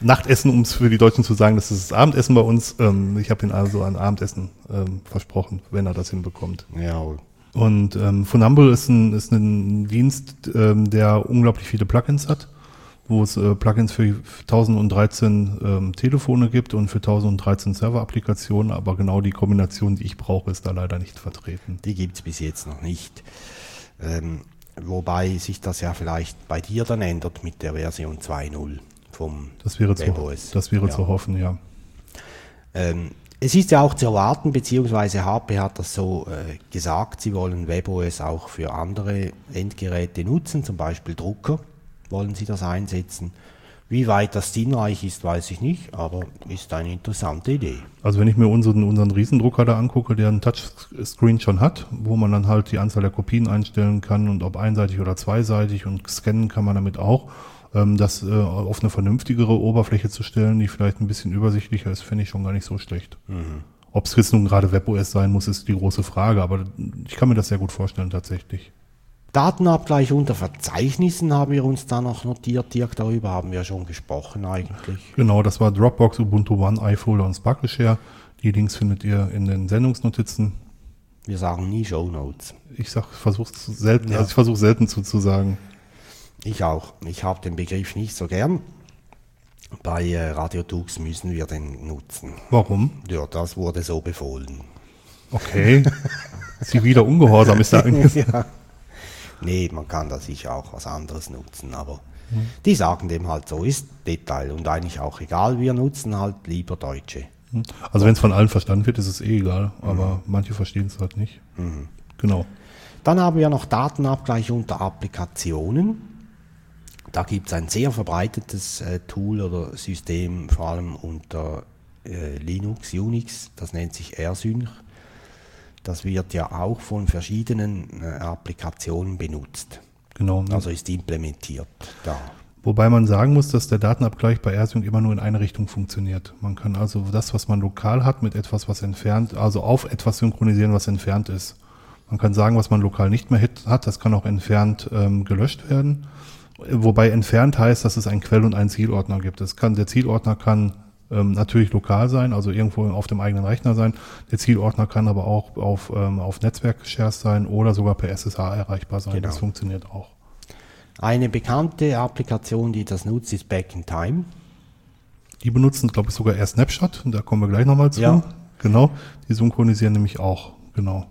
B: Nachtessen, um es für die Deutschen zu sagen, das ist das Abendessen bei uns. Ähm, ich habe ihn also ein Abendessen ähm, versprochen, wenn er das hinbekommt.
C: Jawohl.
B: Und ähm, Funamble ist ein, ist ein Dienst, ähm, der unglaublich viele Plugins hat, wo es äh, Plugins für 1013 ähm, Telefone gibt und für 1013 Server-Applikationen, aber genau die Kombination, die ich brauche, ist da leider nicht vertreten.
C: Die gibt es bis jetzt noch nicht. Ähm, wobei sich das ja vielleicht bei dir dann ändert mit der Version 2.0 vom
B: Das wäre, zu,
C: WebOS.
B: das wäre
C: Ja.
B: zu hoffen, ja.
C: Ähm, es ist ja auch zu erwarten, beziehungsweise HP hat das so äh, gesagt, sie wollen WebOS auch für andere Endgeräte nutzen, zum Beispiel Drucker wollen sie das einsetzen. Wie weit das sinnreich ist, weiß ich nicht, aber ist eine interessante Idee.
B: Also wenn ich mir unseren, unseren Riesendrucker da angucke, der einen Touchscreen schon hat, wo man dann halt die Anzahl der Kopien einstellen kann und ob einseitig oder zweiseitig und scannen kann man damit auch, ähm, das äh, auf eine vernünftigere Oberfläche zu stellen, die vielleicht ein bisschen übersichtlicher ist, finde ich schon gar nicht so schlecht. Ob es jetzt nun gerade WebOS sein muss, ist die große Frage, aber ich kann mir das sehr gut vorstellen tatsächlich.
C: Datenabgleich unter Verzeichnissen haben wir uns da noch notiert, Dirk, darüber haben wir schon gesprochen eigentlich.
B: Genau, das war Dropbox, Ubuntu One, iFolder und Sparkleshare. Die Links findet ihr in den Sendungsnotizen.
C: Wir sagen nie Show Notes.
B: Ich sag, versuch's selten,
C: Ja.
B: also ich versuche selten zuzusagen.
C: Ich auch. Ich habe den Begriff nicht so gern. Bei äh, Radio Tux müssen wir den nutzen.
B: Warum?
C: Ja, das wurde so befohlen.
B: Okay. Ziviler Ungehorsam ist da angesagt.
C: ja. Nee, man kann da sicher auch was anderes nutzen, aber die sagen dem halt so, ist Detail und eigentlich auch egal. Wir nutzen halt lieber Deutsche.
B: Also wenn es von allen verstanden wird, ist es eh egal, aber manche verstehen es halt nicht. Genau.
C: Dann haben wir noch Datenabgleich unter Applikationen. Da gibt es ein sehr verbreitetes äh, Tool oder System, vor allem unter äh, Linux, Unix, das nennt sich AirSync. Das wird ja auch von verschiedenen äh, Applikationen benutzt.
B: Genau.
C: Also ist implementiert da.
B: Wobei man sagen muss, dass der Datenabgleich bei AirSync immer nur in eine Richtung funktioniert. Man kann also das, was man lokal hat, mit etwas, was entfernt, also auf etwas synchronisieren, was entfernt ist. Man kann sagen, was man lokal nicht mehr hat, das kann auch entfernt ähm, gelöscht werden. Wobei entfernt heißt, dass es einen Quell- und einen Zielordner gibt. Es kann, der Zielordner kann ähm, natürlich lokal sein, also irgendwo auf dem eigenen Rechner sein. Der Zielordner kann aber auch auf, ähm, auf Netzwerk-Shares sein oder sogar per SSH erreichbar sein.
C: Genau.
B: Das funktioniert auch.
C: Eine bekannte Applikation, die das nutzt, ist Back in Time.
B: Die benutzen, glaube ich, sogar eher Snapshot. Da kommen wir gleich nochmal zu.
C: Ja.
B: Genau. Die synchronisieren nämlich auch. Genau.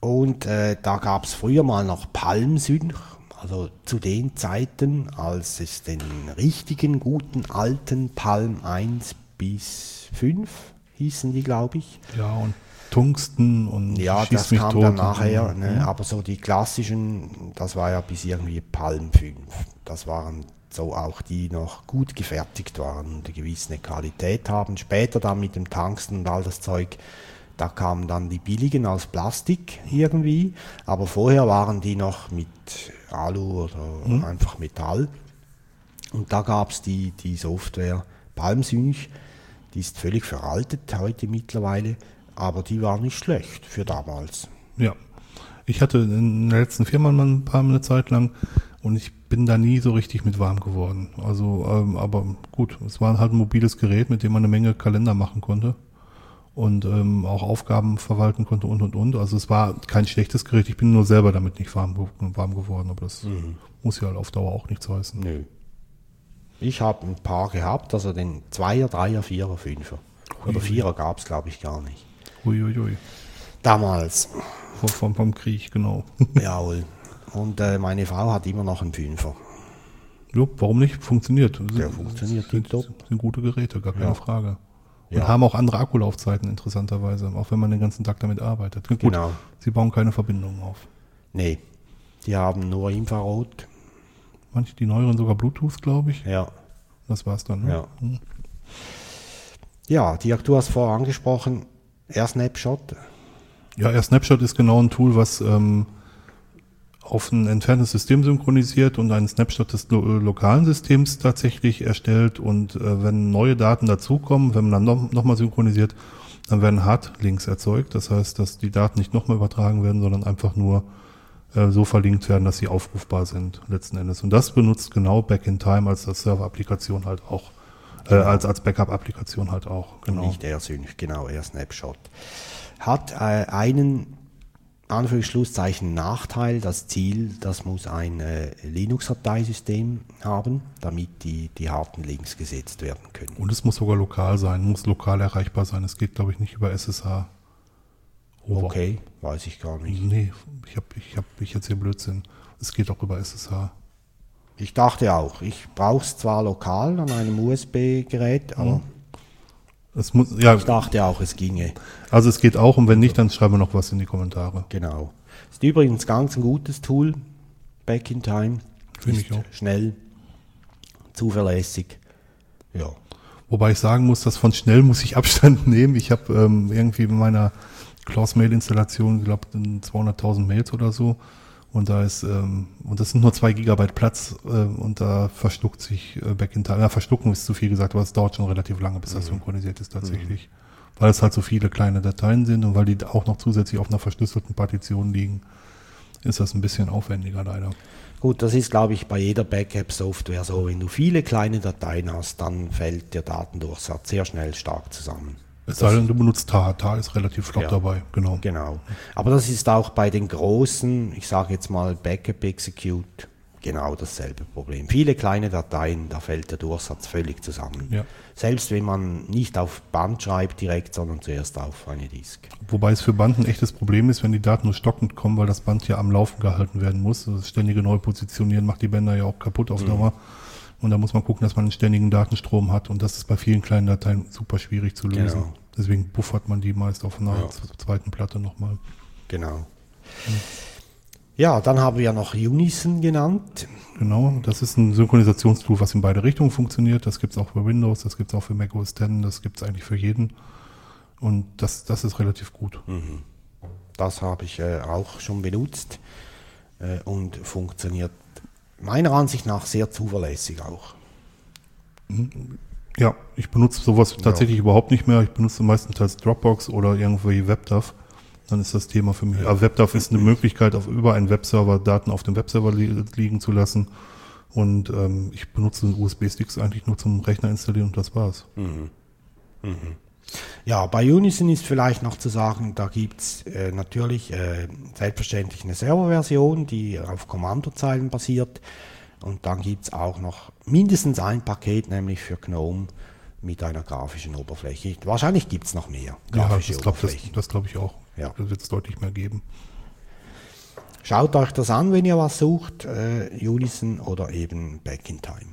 C: Und äh, da gab es früher mal noch Palm Sync Also zu den Zeiten, als es den richtigen, guten, alten Palm 1 bis 5 hießen die, glaube ich.
B: Ja, und Tungsten und
C: Ja,
B: Schieß
C: das kam dann
B: und-
C: nachher, ne?
B: Mhm.
C: aber so die klassischen, das war ja bis irgendwie Palm 5. Das waren so auch die noch gut gefertigt waren und eine gewisse Qualität haben. Später dann mit dem Tungsten und all das Zeug, da kamen dann die billigen aus Plastik irgendwie, aber vorher waren die noch mit Alu oder einfach Metall. Und da gab es die, die Software Palmsynch, die ist völlig veraltet heute mittlerweile, aber die war nicht schlecht für damals.
B: Ja. Ich hatte in der letzten Firma mal ein paar eine Zeit lang und ich bin da nie so richtig mit warm geworden. Also, ähm, aber gut, es war halt ein mobiles Gerät, mit dem man eine Menge Kalender machen konnte und ähm, auch Aufgaben verwalten konnte und und und. Also es war kein schlechtes Gerät, ich bin nur selber damit nicht warm, warm geworden, aber das muss ja halt auf Dauer auch nichts heißen.
C: Nö. Ich habe ein paar gehabt, also den Zweier, Dreier, Vierer, Fünfer. Oder Vierer gab es, glaube ich, gar nicht.
B: Uiuiui.
C: Damals,
B: Vom, vom, vom Krieg, genau.
C: jawohl. Und äh, meine Frau hat immer noch einen Fünfer.
B: jo, warum nicht? Funktioniert.
C: Der funktioniert
B: sind,
C: tipptopp.
B: sind gute Geräte, gar keine
C: Ja.
B: Frage. Und
C: Ja.
B: haben auch andere Akkulaufzeiten, interessanterweise, auch wenn man den ganzen Tag damit arbeitet. Gut,
C: Genau.
B: sie bauen keine Verbindungen auf.
C: Nee, die haben nur Infrarot.
B: Manche, die neueren sogar Bluetooth, glaube ich.
C: Ja.
B: Das war's dann. Ne?
C: Ja. Ja, die, du hast vorher angesprochen, Air Snapshot.
B: Ja, Air Snapshot ist genau ein Tool, was ähm, auf ein entferntes System synchronisiert und einen Snapshot des lo lokalen Systems tatsächlich erstellt. Und äh, wenn neue Daten dazukommen, wenn man dann noch, noch mal synchronisiert, dann werden Hardlinks erzeugt. Das heißt, dass die Daten nicht nochmal übertragen werden, sondern einfach nur äh, so verlinkt werden, dass sie aufrufbar sind letzten Endes. Und das benutzt genau Back in Time als das Server-Applikation halt auch, äh, als, als Backup-Applikation halt auch. Genau.
C: Nicht Air Sync, genau, Air Snapshot. Hat äh, einen Anführungsschlusszeichen Nachteil, das Ziel, das muss ein äh, Linux-Dateisystem haben, damit die, die harten Links gesetzt werden können.
B: Und es muss sogar lokal sein, muss lokal erreichbar sein. Es geht, glaube ich, nicht über SSH. Over.
C: Okay, weiß ich gar nicht.
B: Nee, ich habe ich hab, ich erzähle Blödsinn. Es geht auch über SSH.
C: Ich dachte auch, ich brauche es zwar lokal an einem USB-Gerät, aber
B: Es muss, ja,
C: ich dachte auch, es ginge.
B: also es geht auch und wenn nicht, dann schreiben wir noch was in die Kommentare.
C: Genau. Ist übrigens ganz ein gutes Tool, Back in Time.
B: Finde ich auch.
C: Schnell, zuverlässig. Ja.
B: Wobei ich sagen muss, dass von schnell muss ich Abstand nehmen. Ich habe ähm, irgendwie in meiner Klaus-Mail-Installation, ich glaube, 200.000 Mails oder so. Und da ist, ähm, und das sind nur zwei Gigabyte Platz äh, und da verschluckt sich äh, Back in Time. Ja, verschlucken ist zu viel gesagt, aber es dauert schon relativ lange, bis das synchronisiert ist tatsächlich. Weil es halt so viele kleine Dateien sind und weil die auch noch zusätzlich auf einer verschlüsselten Partition liegen, ist das ein bisschen aufwendiger leider.
C: Gut, das ist, glaube ich, bei jeder Backup-Software so. Wenn du viele kleine Dateien hast, dann fällt der Datendurchsatz sehr schnell stark zusammen.
B: Es sei denn, du benutzt TAR. TAR ist relativ flott
C: Ja.
B: dabei, genau.
C: Genau. Aber das ist auch bei den großen, ich sage jetzt mal Backup Execute, genau dasselbe Problem. Viele kleine Dateien, da fällt der Durchsatz völlig zusammen.
B: Ja.
C: Selbst wenn man nicht auf Band schreibt direkt, sondern zuerst auf eine Disk.
B: Wobei es für Band ein echtes Problem ist, wenn die Daten nur stockend kommen, weil das Band ja am Laufen gehalten werden muss. Das ständige Neupositionieren macht die Bänder ja auch kaputt auf Dauer. Und da muss man gucken, dass man einen ständigen Datenstrom hat. Und das ist bei vielen kleinen Dateien super schwierig zu lösen.
C: Genau.
B: Deswegen buffert man die meist auf einer
C: Ja.
B: zweiten Platte nochmal.
C: Genau. Ja, dann haben wir noch Unison genannt.
B: Genau, das ist ein Synchronisationstool, was in beide Richtungen funktioniert. Das gibt es auch für Windows, das gibt es auch für Mac OS X, das gibt es eigentlich für jeden. Und das, das ist relativ gut.
C: Das habe ich äh, auch schon benutzt äh, und funktioniert meiner Ansicht nach sehr zuverlässig auch.
B: Ja, ich benutze sowas tatsächlich überhaupt nicht mehr. Ich benutze meistens Dropbox oder irgendwie WebDAV. Dann ist das Thema für mich. Aber WebDAV ist eine Möglichkeit, auf über einen Webserver Daten auf dem Webserver li liegen zu lassen. Und ähm, ich benutze USB-Sticks eigentlich nur zum Rechner installieren und das war's.
C: Ja, bei Unison ist vielleicht noch zu sagen, da gibt es äh, natürlich äh, selbstverständlich eine Serverversion, die auf Kommandozeilen basiert. Und dann gibt es auch noch mindestens ein Paket, nämlich für GNOME mit einer grafischen Oberfläche. Wahrscheinlich gibt es noch mehr
B: Ja,
C: grafische
B: das glaube das,
C: Oberflächen.
B: das glaub ich auch.
C: Ja.
B: Das wird es deutlich mehr geben.
C: Schaut euch das an, wenn ihr was sucht, äh, Unison oder eben Back in Time.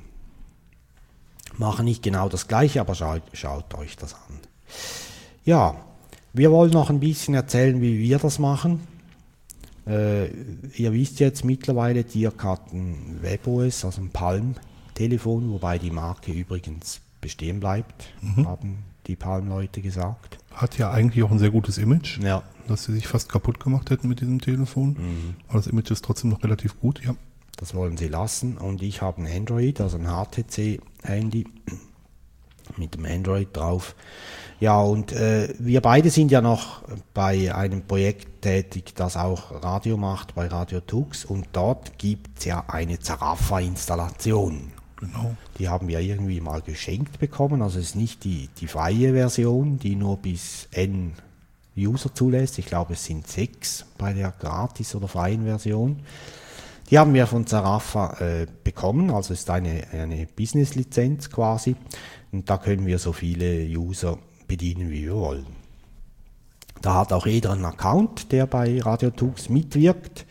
C: Machen nicht genau das gleiche, aber schaut, schaut euch das an. Ja, wir wollen noch ein bisschen erzählen, wie wir das machen. Äh, ihr wisst jetzt mittlerweile, Dirk hat ein WebOS, also ein Palm-Telefon, wobei die Marke übrigens bestehen bleibt, haben die Palm-Leute gesagt.
B: Hat ja eigentlich auch ein sehr gutes Image,
C: Ja,
B: dass sie sich fast kaputt gemacht hätten mit diesem Telefon. Aber das Image ist trotzdem noch relativ gut, ja.
C: das wollen sie lassen. Und ich habe ein Android, also ein HTC-Handy mit dem Android drauf. Ja, und äh, wir beide sind ja noch bei einem Projekt tätig, das auch Radio macht, bei Radio Tux. Und dort gibt es ja eine Zarafa-Installation.
B: Genau.
C: Die haben wir irgendwie mal geschenkt bekommen. Also es ist nicht die, die freie Version, die nur bis N User zulässt. Ich glaube, es sind sechs bei der gratis oder freien Version. Die haben wir von Zarafa äh, bekommen, also ist eine, eine Business-Lizenz quasi. Und da können wir so viele User bedienen, wie wir wollen. Da hat auch jeder einen Account, der bei Radio Tux mitwirkt.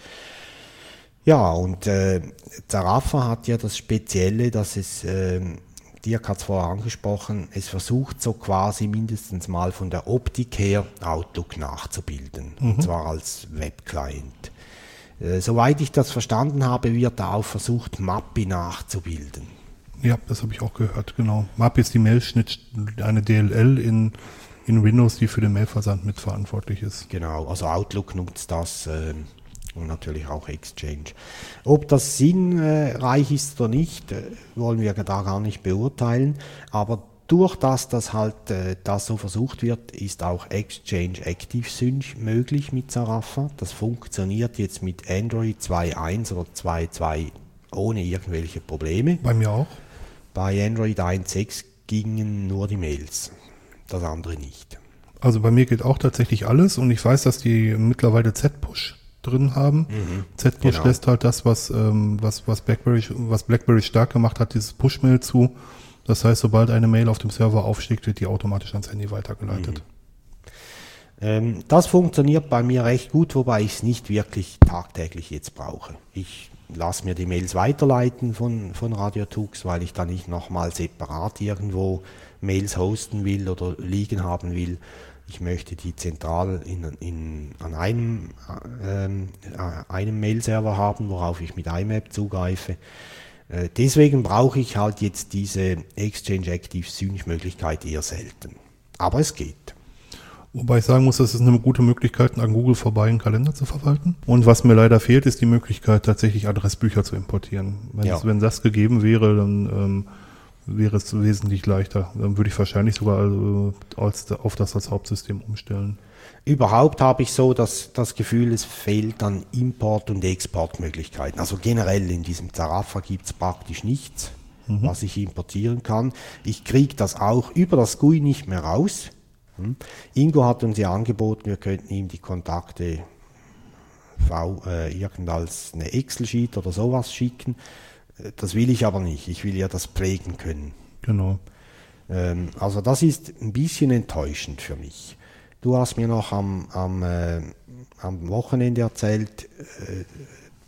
C: Ja, und äh, Zarafa hat ja das Spezielle, dass es, ähm, Dirk hat es vorher angesprochen, es versucht so quasi mindestens mal von der Optik her Outlook nachzubilden. Und zwar als Webclient. Äh, soweit ich das verstanden habe, wird da auch versucht, Mappi nachzubilden.
B: Ja, das habe ich auch gehört, genau. MAP ist die Mailschnitt, eine DLL in, in Windows, die für den Mailversand mitverantwortlich ist.
C: Genau, also Outlook nutzt das ähm, und natürlich auch Exchange. Ob das sinnreich ist oder nicht, äh, wollen wir da gar nicht beurteilen, aber durch das, dass halt äh, das so versucht wird, ist auch Exchange Active Sync möglich mit Zarafa. Das funktioniert jetzt mit Android 2.1 oder 2.2 ohne irgendwelche Probleme.
B: Bei mir auch.
C: Bei Android 1.6 gingen nur die Mails, das andere nicht.
B: Also bei mir geht auch tatsächlich alles und ich weiß, dass die mittlerweile Z-Push drin haben. Z-Push
C: genau.
B: lässt halt das, was, ähm, was, was, BlackBerry, was BlackBerry stark gemacht hat, dieses Push-Mail zu. Das heißt, sobald eine Mail auf dem Server aufsteigt, wird die automatisch ans Handy weitergeleitet.
C: Ähm, das funktioniert bei mir recht gut, wobei ich es nicht wirklich tagtäglich jetzt brauche. Ich lasse mir die Mails weiterleiten von, von Radio Tux, weil ich da nicht nochmal separat irgendwo Mails hosten will oder liegen haben will. Ich möchte die zentral in, in, an einem, ähm, äh, einem Mail-Server haben, worauf ich mit IMAP zugreife. Äh, deswegen brauche ich halt jetzt diese Exchange Active Sync-Möglichkeit eher selten. Aber es geht.
B: Wobei ich sagen muss, das ist eine gute Möglichkeit, an Google vorbei einen Kalender zu verwalten. Und was mir leider fehlt, ist die Möglichkeit, tatsächlich Adressbücher zu importieren. Wenn,
C: Ja.
B: es, wenn das gegeben wäre, dann ähm, wäre es wesentlich leichter. Dann würde ich wahrscheinlich sogar äh, als, auf das als Hauptsystem umstellen.
C: Überhaupt habe ich so das, das Gefühl, es fehlt an Import- und Exportmöglichkeiten. Also generell in diesem Zarafa gibt es praktisch nichts, was ich importieren kann. Ich kriege das auch über das GUI nicht mehr raus. Hm. Ingo hat uns ja angeboten, wir könnten ihm die Kontakte v, äh, irgend als eine Excel-Sheet oder sowas schicken. Äh, Das will ich aber nicht. Ich will ja das pflegen können.
B: Genau.
C: Ähm, also das ist ein bisschen enttäuschend für mich. Du hast mir noch am, am, äh, am Wochenende erzählt, äh,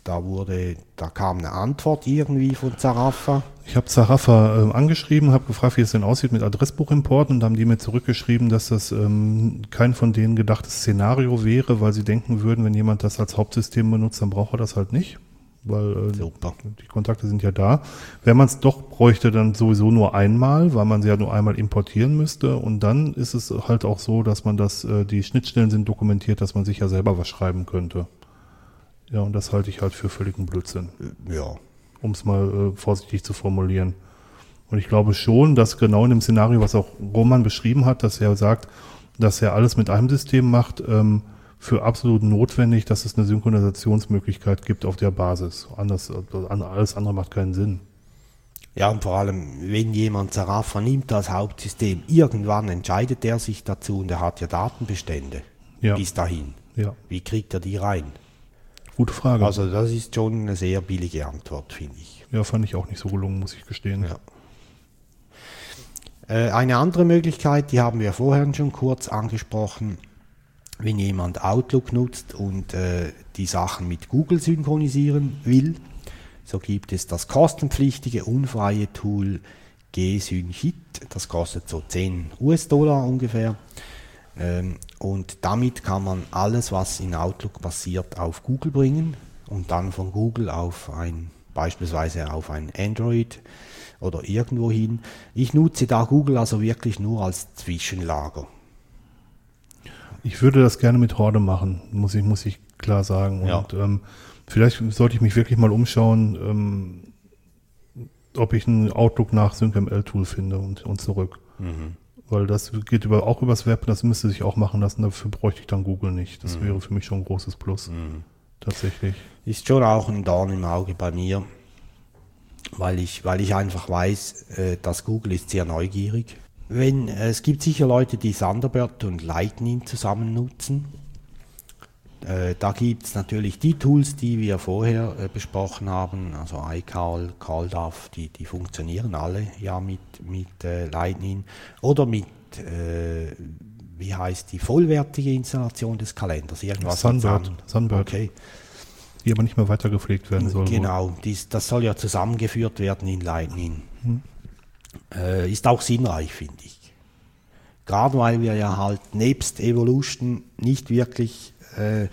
C: da wurde, da kam eine Antwort irgendwie von Zarafa.
B: Ich habe Zarafa ähm, angeschrieben, habe gefragt, wie es denn aussieht mit Adressbuchimport und haben die mir zurückgeschrieben, dass das ähm, kein von denen gedachtes Szenario wäre, weil sie denken würden, wenn jemand das als Hauptsystem benutzt, dann braucht er das halt nicht, weil äh,
C: Super.
B: die Kontakte sind ja da. Wenn man es doch bräuchte, dann sowieso nur einmal, weil man sie ja nur einmal importieren müsste und dann ist es halt auch so, dass man das, äh, die Schnittstellen sind dokumentiert, dass man sich ja selber was schreiben könnte. Ja, und das halte ich halt für völligen Blödsinn
C: Äh, Ja,
B: um es mal äh, vorsichtig zu formulieren. Und ich glaube schon, dass genau in dem Szenario, was auch Roman beschrieben hat, dass er sagt, dass er alles mit einem System macht, ähm, für absolut notwendig, dass es eine Synchronisationsmöglichkeit gibt auf der Basis. Anders, äh, alles andere macht keinen Sinn.
C: ja und vor allem, wenn jemand Zarafa nimmt als Hauptsystem, irgendwann entscheidet er sich dazu und er hat ja Datenbestände
B: Ja.
C: bis dahin.
B: Ja,
C: Wie kriegt er die rein?
B: Gute Frage.
C: Also das ist schon eine sehr billige Antwort, finde ich.
B: ja, fand ich auch nicht so gelungen, muss ich gestehen.
C: Ja. Äh, Eine andere Möglichkeit, die haben wir vorher schon kurz angesprochen, wenn jemand Outlook nutzt und äh, die Sachen mit Google synchronisieren will, so gibt es das kostenpflichtige, unfreie Tool GSynHit. Das kostet so 10 US-Dollar ungefähr. Ähm, und damit kann man alles, was in Outlook passiert, auf Google bringen und dann von Google auf ein, beispielsweise auf ein Android oder irgendwo hin. Ich nutze da Google also wirklich nur als Zwischenlager.
B: Ich würde das gerne mit Horde machen, muss ich, muss ich klar sagen.
C: Ja.
B: Und ähm, vielleicht sollte ich mich wirklich mal umschauen, ähm, ob ich ein Outlook nach SyncML-Tool finde und, und zurück. Weil das geht über, auch übers Web, das müsste sich auch machen lassen, dafür bräuchte ich dann Google nicht. Das wäre für mich schon ein großes Plus. Tatsächlich.
C: Ist schon auch ein Dorn im Auge bei mir, weil ich, weil ich einfach weiß, äh, dass Google ist sehr neugierig. Wenn, es gibt sicher Leute, die Thunderbird und Lightning zusammen nutzen. Äh, da gibt es natürlich die Tools, die wir vorher äh, besprochen haben, also iCal, CallDAV, die, die funktionieren alle ja mit, mit äh, Lightning oder mit, äh, wie heißt die, vollwertige Installation des Kalenders, irgendwas
B: Sunbird,
C: zusammen.
B: Sunbird.
C: Okay.
B: Die aber nicht mehr weiter gepflegt werden soll.
C: Genau, dies, das soll ja zusammengeführt werden in Lightning. Äh, ist auch sinnreich, finde ich. Gerade weil wir ja halt nebst Evolution nicht wirklich äh,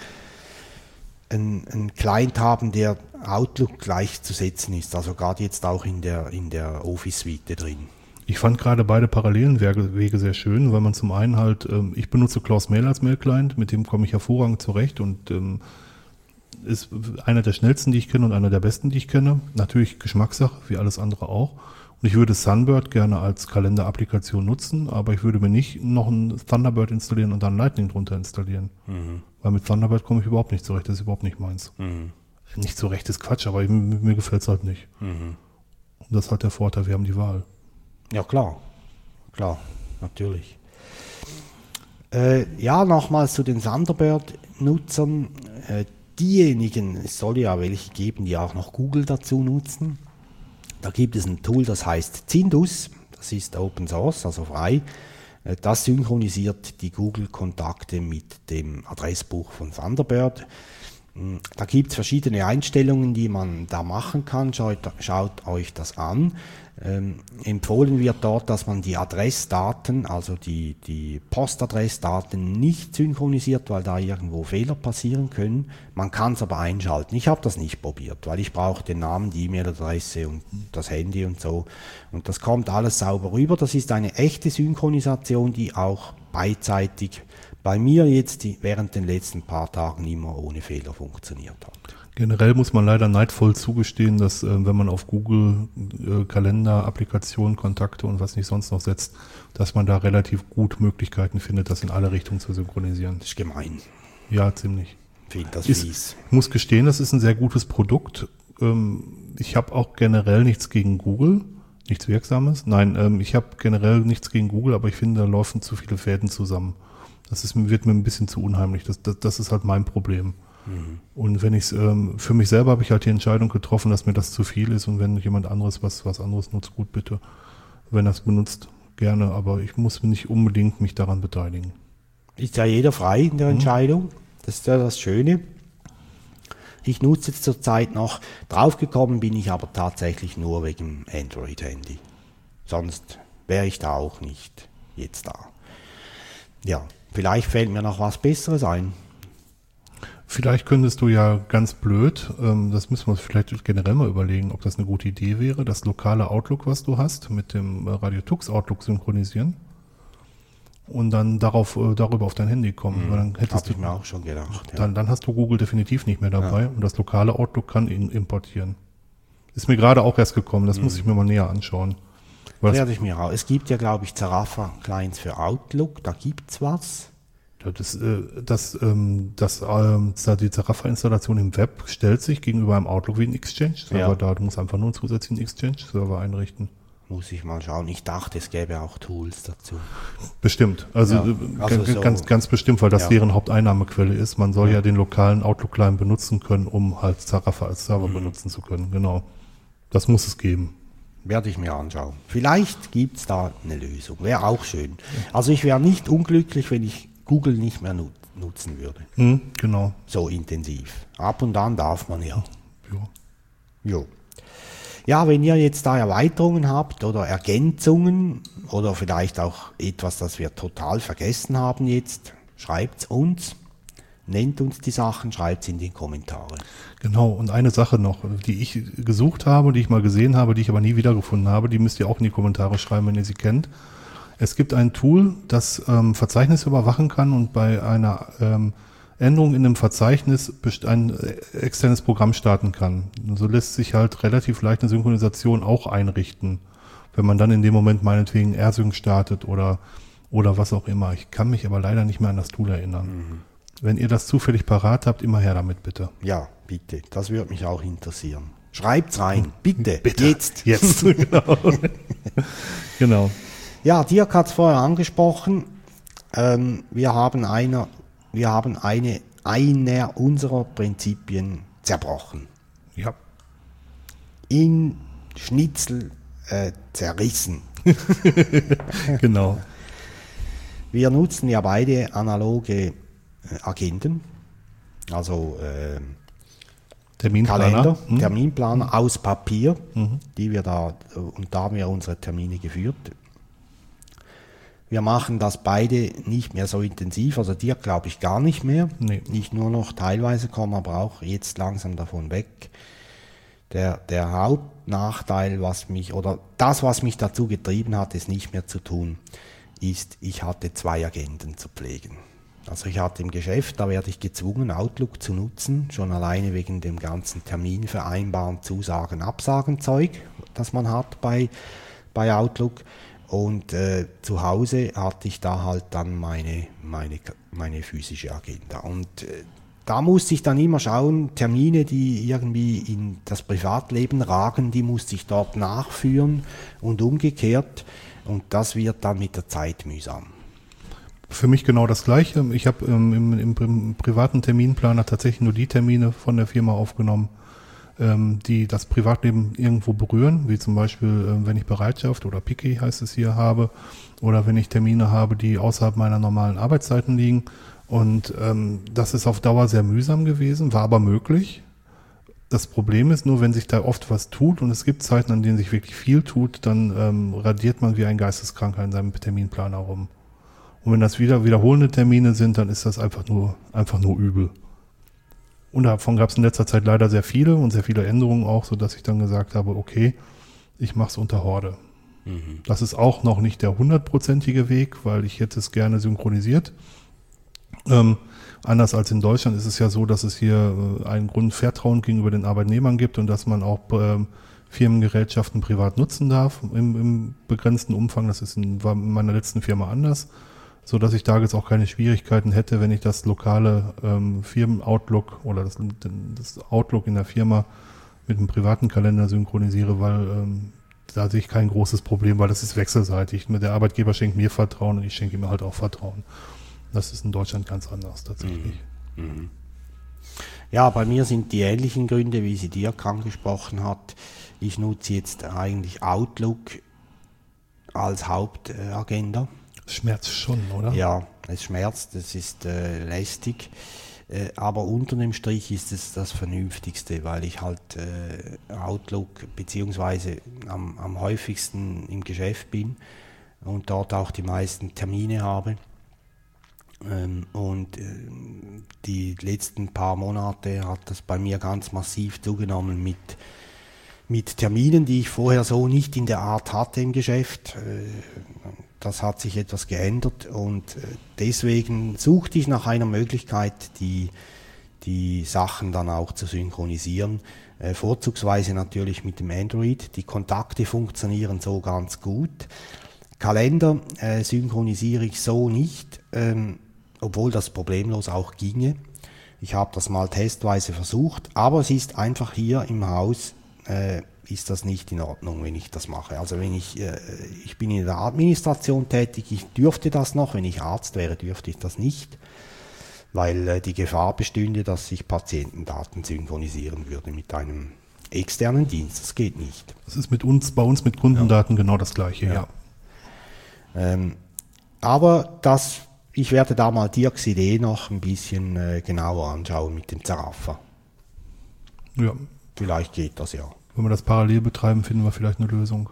C: einen, Client haben, der Outlook gleichzusetzen ist. Also gerade jetzt auch in der, in der Office-Suite drin.
B: Ich fand gerade beide parallelen Wege sehr schön, weil man zum einen halt, ähm, ich benutze Klaus Mail als Mail-Client, mit dem komme ich hervorragend zurecht und ähm, ist einer der schnellsten, die ich kenne und einer der besten, die ich kenne. Natürlich Geschmackssache, wie alles andere auch. Und ich würde Sunbird gerne als Kalender-Applikation nutzen, aber ich würde mir nicht noch ein Thunderbird installieren und dann Lightning drunter installieren. Weil mit Thunderbird komme ich überhaupt nicht zurecht, das ist überhaupt nicht meins. Nicht zurecht ist Quatsch, aber ich, mir gefällt es halt nicht. Und das ist halt der Vorteil, wir haben die Wahl.
C: Ja, klar. Klar, natürlich. Äh, ja, nochmals zu den Thunderbird-Nutzern. Äh, diejenigen, es soll ja welche geben, die auch noch Google dazu nutzen. Da gibt es ein Tool, das heißt Zindus. Das ist Open Source, also frei. Äh, Das synchronisiert die Google-Kontakte mit dem Adressbuch von Thunderbird. Da gibt es verschiedene Einstellungen, die man da machen kann. Schaut, schaut euch das an. Ähm, empfohlen wird dort, dass man die Adressdaten, also die, die Postadressdaten nicht synchronisiert, weil da irgendwo Fehler passieren können. Man kann es aber einschalten. Ich habe das nicht probiert, weil ich brauche den Namen, die E-Mail-Adresse und das Handy und so. Und das kommt alles sauber rüber. Das ist eine echte Synchronisation, die auch beidseitig bei mir jetzt die, während den letzten paar Tagen immer ohne Fehler funktioniert hat.
B: Generell muss man leider neidvoll zugestehen, dass äh, wenn man auf Google äh, Kalender, Applikationen, Kontakte und was nicht sonst noch setzt, dass man da relativ gut Möglichkeiten findet, das in alle Richtungen zu synchronisieren.
C: Das ist gemein.
B: Ja, ziemlich.
C: Finde das
B: Ist,
C: fies.
B: ich muss gestehen, das ist ein sehr gutes Produkt. Ähm, ich habe auch generell nichts gegen Google, nichts Wirksames. Nein, ähm, ich habe generell nichts gegen Google, aber ich finde, da laufen zu viele Fäden zusammen. Das ist, wird mir ein bisschen zu unheimlich. Das, das, das ist halt mein Problem. Und wenn ich es, ähm, für mich selber habe ich halt die Entscheidung getroffen, dass mir das zu viel ist und wenn jemand anderes was, was anderes nutzt, gut bitte. Wenn er es benutzt, gerne, aber ich muss nicht unbedingt mich daran beteiligen.
C: Ist ja jeder frei in der Entscheidung. Das ist ja das Schöne. Ich nutze jetzt zurzeit noch. Draufgekommen bin ich aber tatsächlich nur wegen Android-Handy. Sonst wäre ich da auch nicht jetzt da. Ja, vielleicht fällt mir noch was Besseres ein.
B: Vielleicht könntest du ja ganz blöd, ähm, das müssen wir uns vielleicht generell mal überlegen, ob das eine gute Idee wäre, das lokale Outlook, was du hast, mit dem äh, Radio Tux Outlook synchronisieren und dann darauf, äh, darüber auf dein Handy kommen. Weil dann hättest
C: Habe
B: du,
C: mir auch schon gedacht. Ja.
B: dann, dann hast du Google definitiv nicht mehr dabei und das lokale Outlook kann ihn importieren. Ist mir gerade auch erst gekommen, das muss ich mir mal näher anschauen. Das,
C: Werde ich mir auch. Es gibt ja, glaube ich, Zarafa-Clients für Outlook. Da gibt's was.
B: das, äh, das, ähm, das, ähm, die Zarafa-Installation im Web stellt sich gegenüber einem Outlook wie ein Exchange-Server
C: Ja.
B: da. Du musst einfach nur einen zusätzlichen Exchange-Server einrichten.
C: Muss ich mal schauen. Ich dachte, es gäbe auch Tools dazu.
B: Bestimmt. Also,
C: Ja,
B: äh,
C: also
B: ganz,
C: so-
B: ganz, ganz bestimmt, weil das
C: Ja.
B: deren Haupteinnahmequelle ist. Man soll ja, den lokalen Outlook-Client benutzen können, um halt Zarafa als Server
C: Mhm.
B: benutzen zu können. Genau. Das muss es geben.
C: Werde ich mir anschauen. Vielleicht gibt's da eine Lösung. Wäre auch schön. Also ich wäre nicht unglücklich, wenn ich Google nicht mehr nut nutzen würde.
B: Hm, genau.
C: So intensiv. Ab und an darf man ja.
B: Ja.
C: Jo. Ja, wenn ihr jetzt da Erweiterungen habt oder Ergänzungen oder vielleicht auch etwas, das wir total vergessen haben jetzt, schreibt uns, nennt uns die Sachen, schreibt es in die Kommentare.
B: Genau, und eine Sache noch, die ich gesucht habe, die ich mal gesehen habe, die ich aber nie wiedergefunden habe, die müsst ihr auch in die Kommentare schreiben, wenn ihr sie kennt. Es gibt ein Tool, das ähm, Verzeichnisse überwachen kann und bei einer ähm, Änderung in einem Verzeichnis ein äh, externes Programm starten kann. So lässt sich halt relativ leicht eine Synchronisation auch einrichten, wenn man dann in dem Moment meinetwegen AirSync startet oder, oder was auch immer. Ich kann mich aber leider nicht mehr an das Tool erinnern. Wenn ihr das zufällig parat habt, immer her damit bitte.
C: Ja, bitte, das würde mich auch interessieren. Schreibt's rein, bitte, jetzt.
B: Jetzt, genau. genau.
C: Ja, Dirk hat es vorher angesprochen. Ähm, wir haben einer, wir haben eine, einer unserer Prinzipien zerbrochen.
B: Ja.
C: In Schnitzel äh, zerrissen.
B: Genau.
C: Wir nutzen ja beide analoge äh, Agenten, also äh,
B: Terminplaner.
C: Kalender,
B: Hm?
C: Terminplaner aus Papier, die wir da, und da haben wir unsere Termine geführt. Wir machen das beide nicht mehr so intensiv, also dir glaube ich gar nicht mehr.
B: Nee.
C: Nicht nur noch teilweise kommen, aber auch jetzt langsam davon weg. Der, der Hauptnachteil, was mich, oder das, was mich dazu getrieben hat, es nicht mehr zu tun, ist, ich hatte zwei Agenten zu pflegen. Also ich hatte im Geschäft, da werde ich gezwungen, Outlook zu nutzen, schon alleine wegen dem ganzen Termin vereinbaren, Zusagen, Absagen Zeug, das man hat bei, bei Outlook. Und äh, zu Hause hatte ich da halt dann meine, meine, meine physische Agenda. Und äh, da musste ich dann immer schauen, Termine, die irgendwie in das Privatleben ragen, die musste ich dort nachführen und umgekehrt. Und das wird dann mit der Zeit mühsam.
B: Für mich genau das Gleiche. Ich habe ähm, im, im, im privaten Terminplaner tatsächlich nur die Termine von der Firma aufgenommen, ähm, die das Privatleben irgendwo berühren, wie zum Beispiel, ähm, wenn ich Bereitschaft oder Picky heißt es hier habe, oder wenn ich Termine habe, die außerhalb meiner normalen Arbeitszeiten liegen. Und ähm, das ist auf Dauer sehr mühsam gewesen, war aber möglich. Das Problem ist nur, wenn sich da oft was tut und es gibt Zeiten, an denen sich wirklich viel tut, dann ähm, radiert man wie ein Geisteskranker in seinem Terminplaner rum. Und wenn das wieder wiederholende Termine sind, dann ist das einfach nur, einfach nur übel. Und davon gab es in letzter Zeit leider sehr viele und sehr viele Änderungen auch, sodass ich dann gesagt habe, okay, ich mache es unter Horde. Das ist auch noch nicht der hundertprozentige Weg, weil ich hätte es gerne synchronisiert. Ähm, anders als in Deutschland ist es ja so, dass es hier äh, ein Grundvertrauen gegenüber den Arbeitnehmern gibt und dass man auch ähm, Firmengerätschaften privat nutzen darf im, im begrenzten Umfang. Das ist in, in meiner letzten Firma anders, so dass ich da jetzt auch keine Schwierigkeiten hätte, wenn ich das lokale ähm, Firmen-Outlook oder das, das Outlook in der Firma mit einem privaten Kalender synchronisiere, weil ähm, da sehe ich kein großes Problem, weil das ist wechselseitig. Der Arbeitgeber schenkt mir Vertrauen und ich schenke ihm halt auch Vertrauen. Das ist in Deutschland ganz anders tatsächlich.
C: Ja, bei mir sind die ähnlichen Gründe, wie sie Dirk angesprochen hat. Ich nutze jetzt eigentlich Outlook als Hauptagenda.
B: Schmerzt schon, oder?
C: Ja, es schmerzt, es ist äh, lästig, äh, aber unter dem Strich ist es das Vernünftigste, weil ich halt äh, Outlook beziehungsweise am, am häufigsten im Geschäft bin und dort auch die meisten Termine habe. Ähm, und äh, die letzten paar Monate hat das bei mir ganz massiv zugenommen mit, mit Terminen, die ich vorher so nicht in der Art hatte im Geschäft. Äh, das hat sich etwas geändert und äh, deswegen suchte ich nach einer Möglichkeit, die, die Sachen dann auch zu synchronisieren. Äh, vorzugsweise natürlich mit dem Android. Die Kontakte funktionieren so ganz gut. Kalender äh, synchronisiere ich so nicht, ähm, obwohl das problemlos auch ginge. Ich habe das mal testweise versucht, aber es ist einfach hier im Haus, äh, ist das nicht in Ordnung, wenn ich das mache. Also wenn ich, äh, ich bin in der Administration tätig, ich dürfte das noch, wenn ich Arzt wäre, dürfte ich das nicht, weil äh, die Gefahr bestünde, dass sich Patientendaten synchronisieren würde mit einem externen Dienst. Das geht nicht.
B: Das ist mit uns, bei uns mit Kundendaten genau das gleiche, ja.
C: Ähm, aber das ich werde da mal Dirks Idee noch ein bisschen äh, genauer anschauen mit dem Zeraffer.
B: Ja,
C: Vielleicht geht das ja.
B: Wenn wir das parallel betreiben, finden wir vielleicht eine Lösung.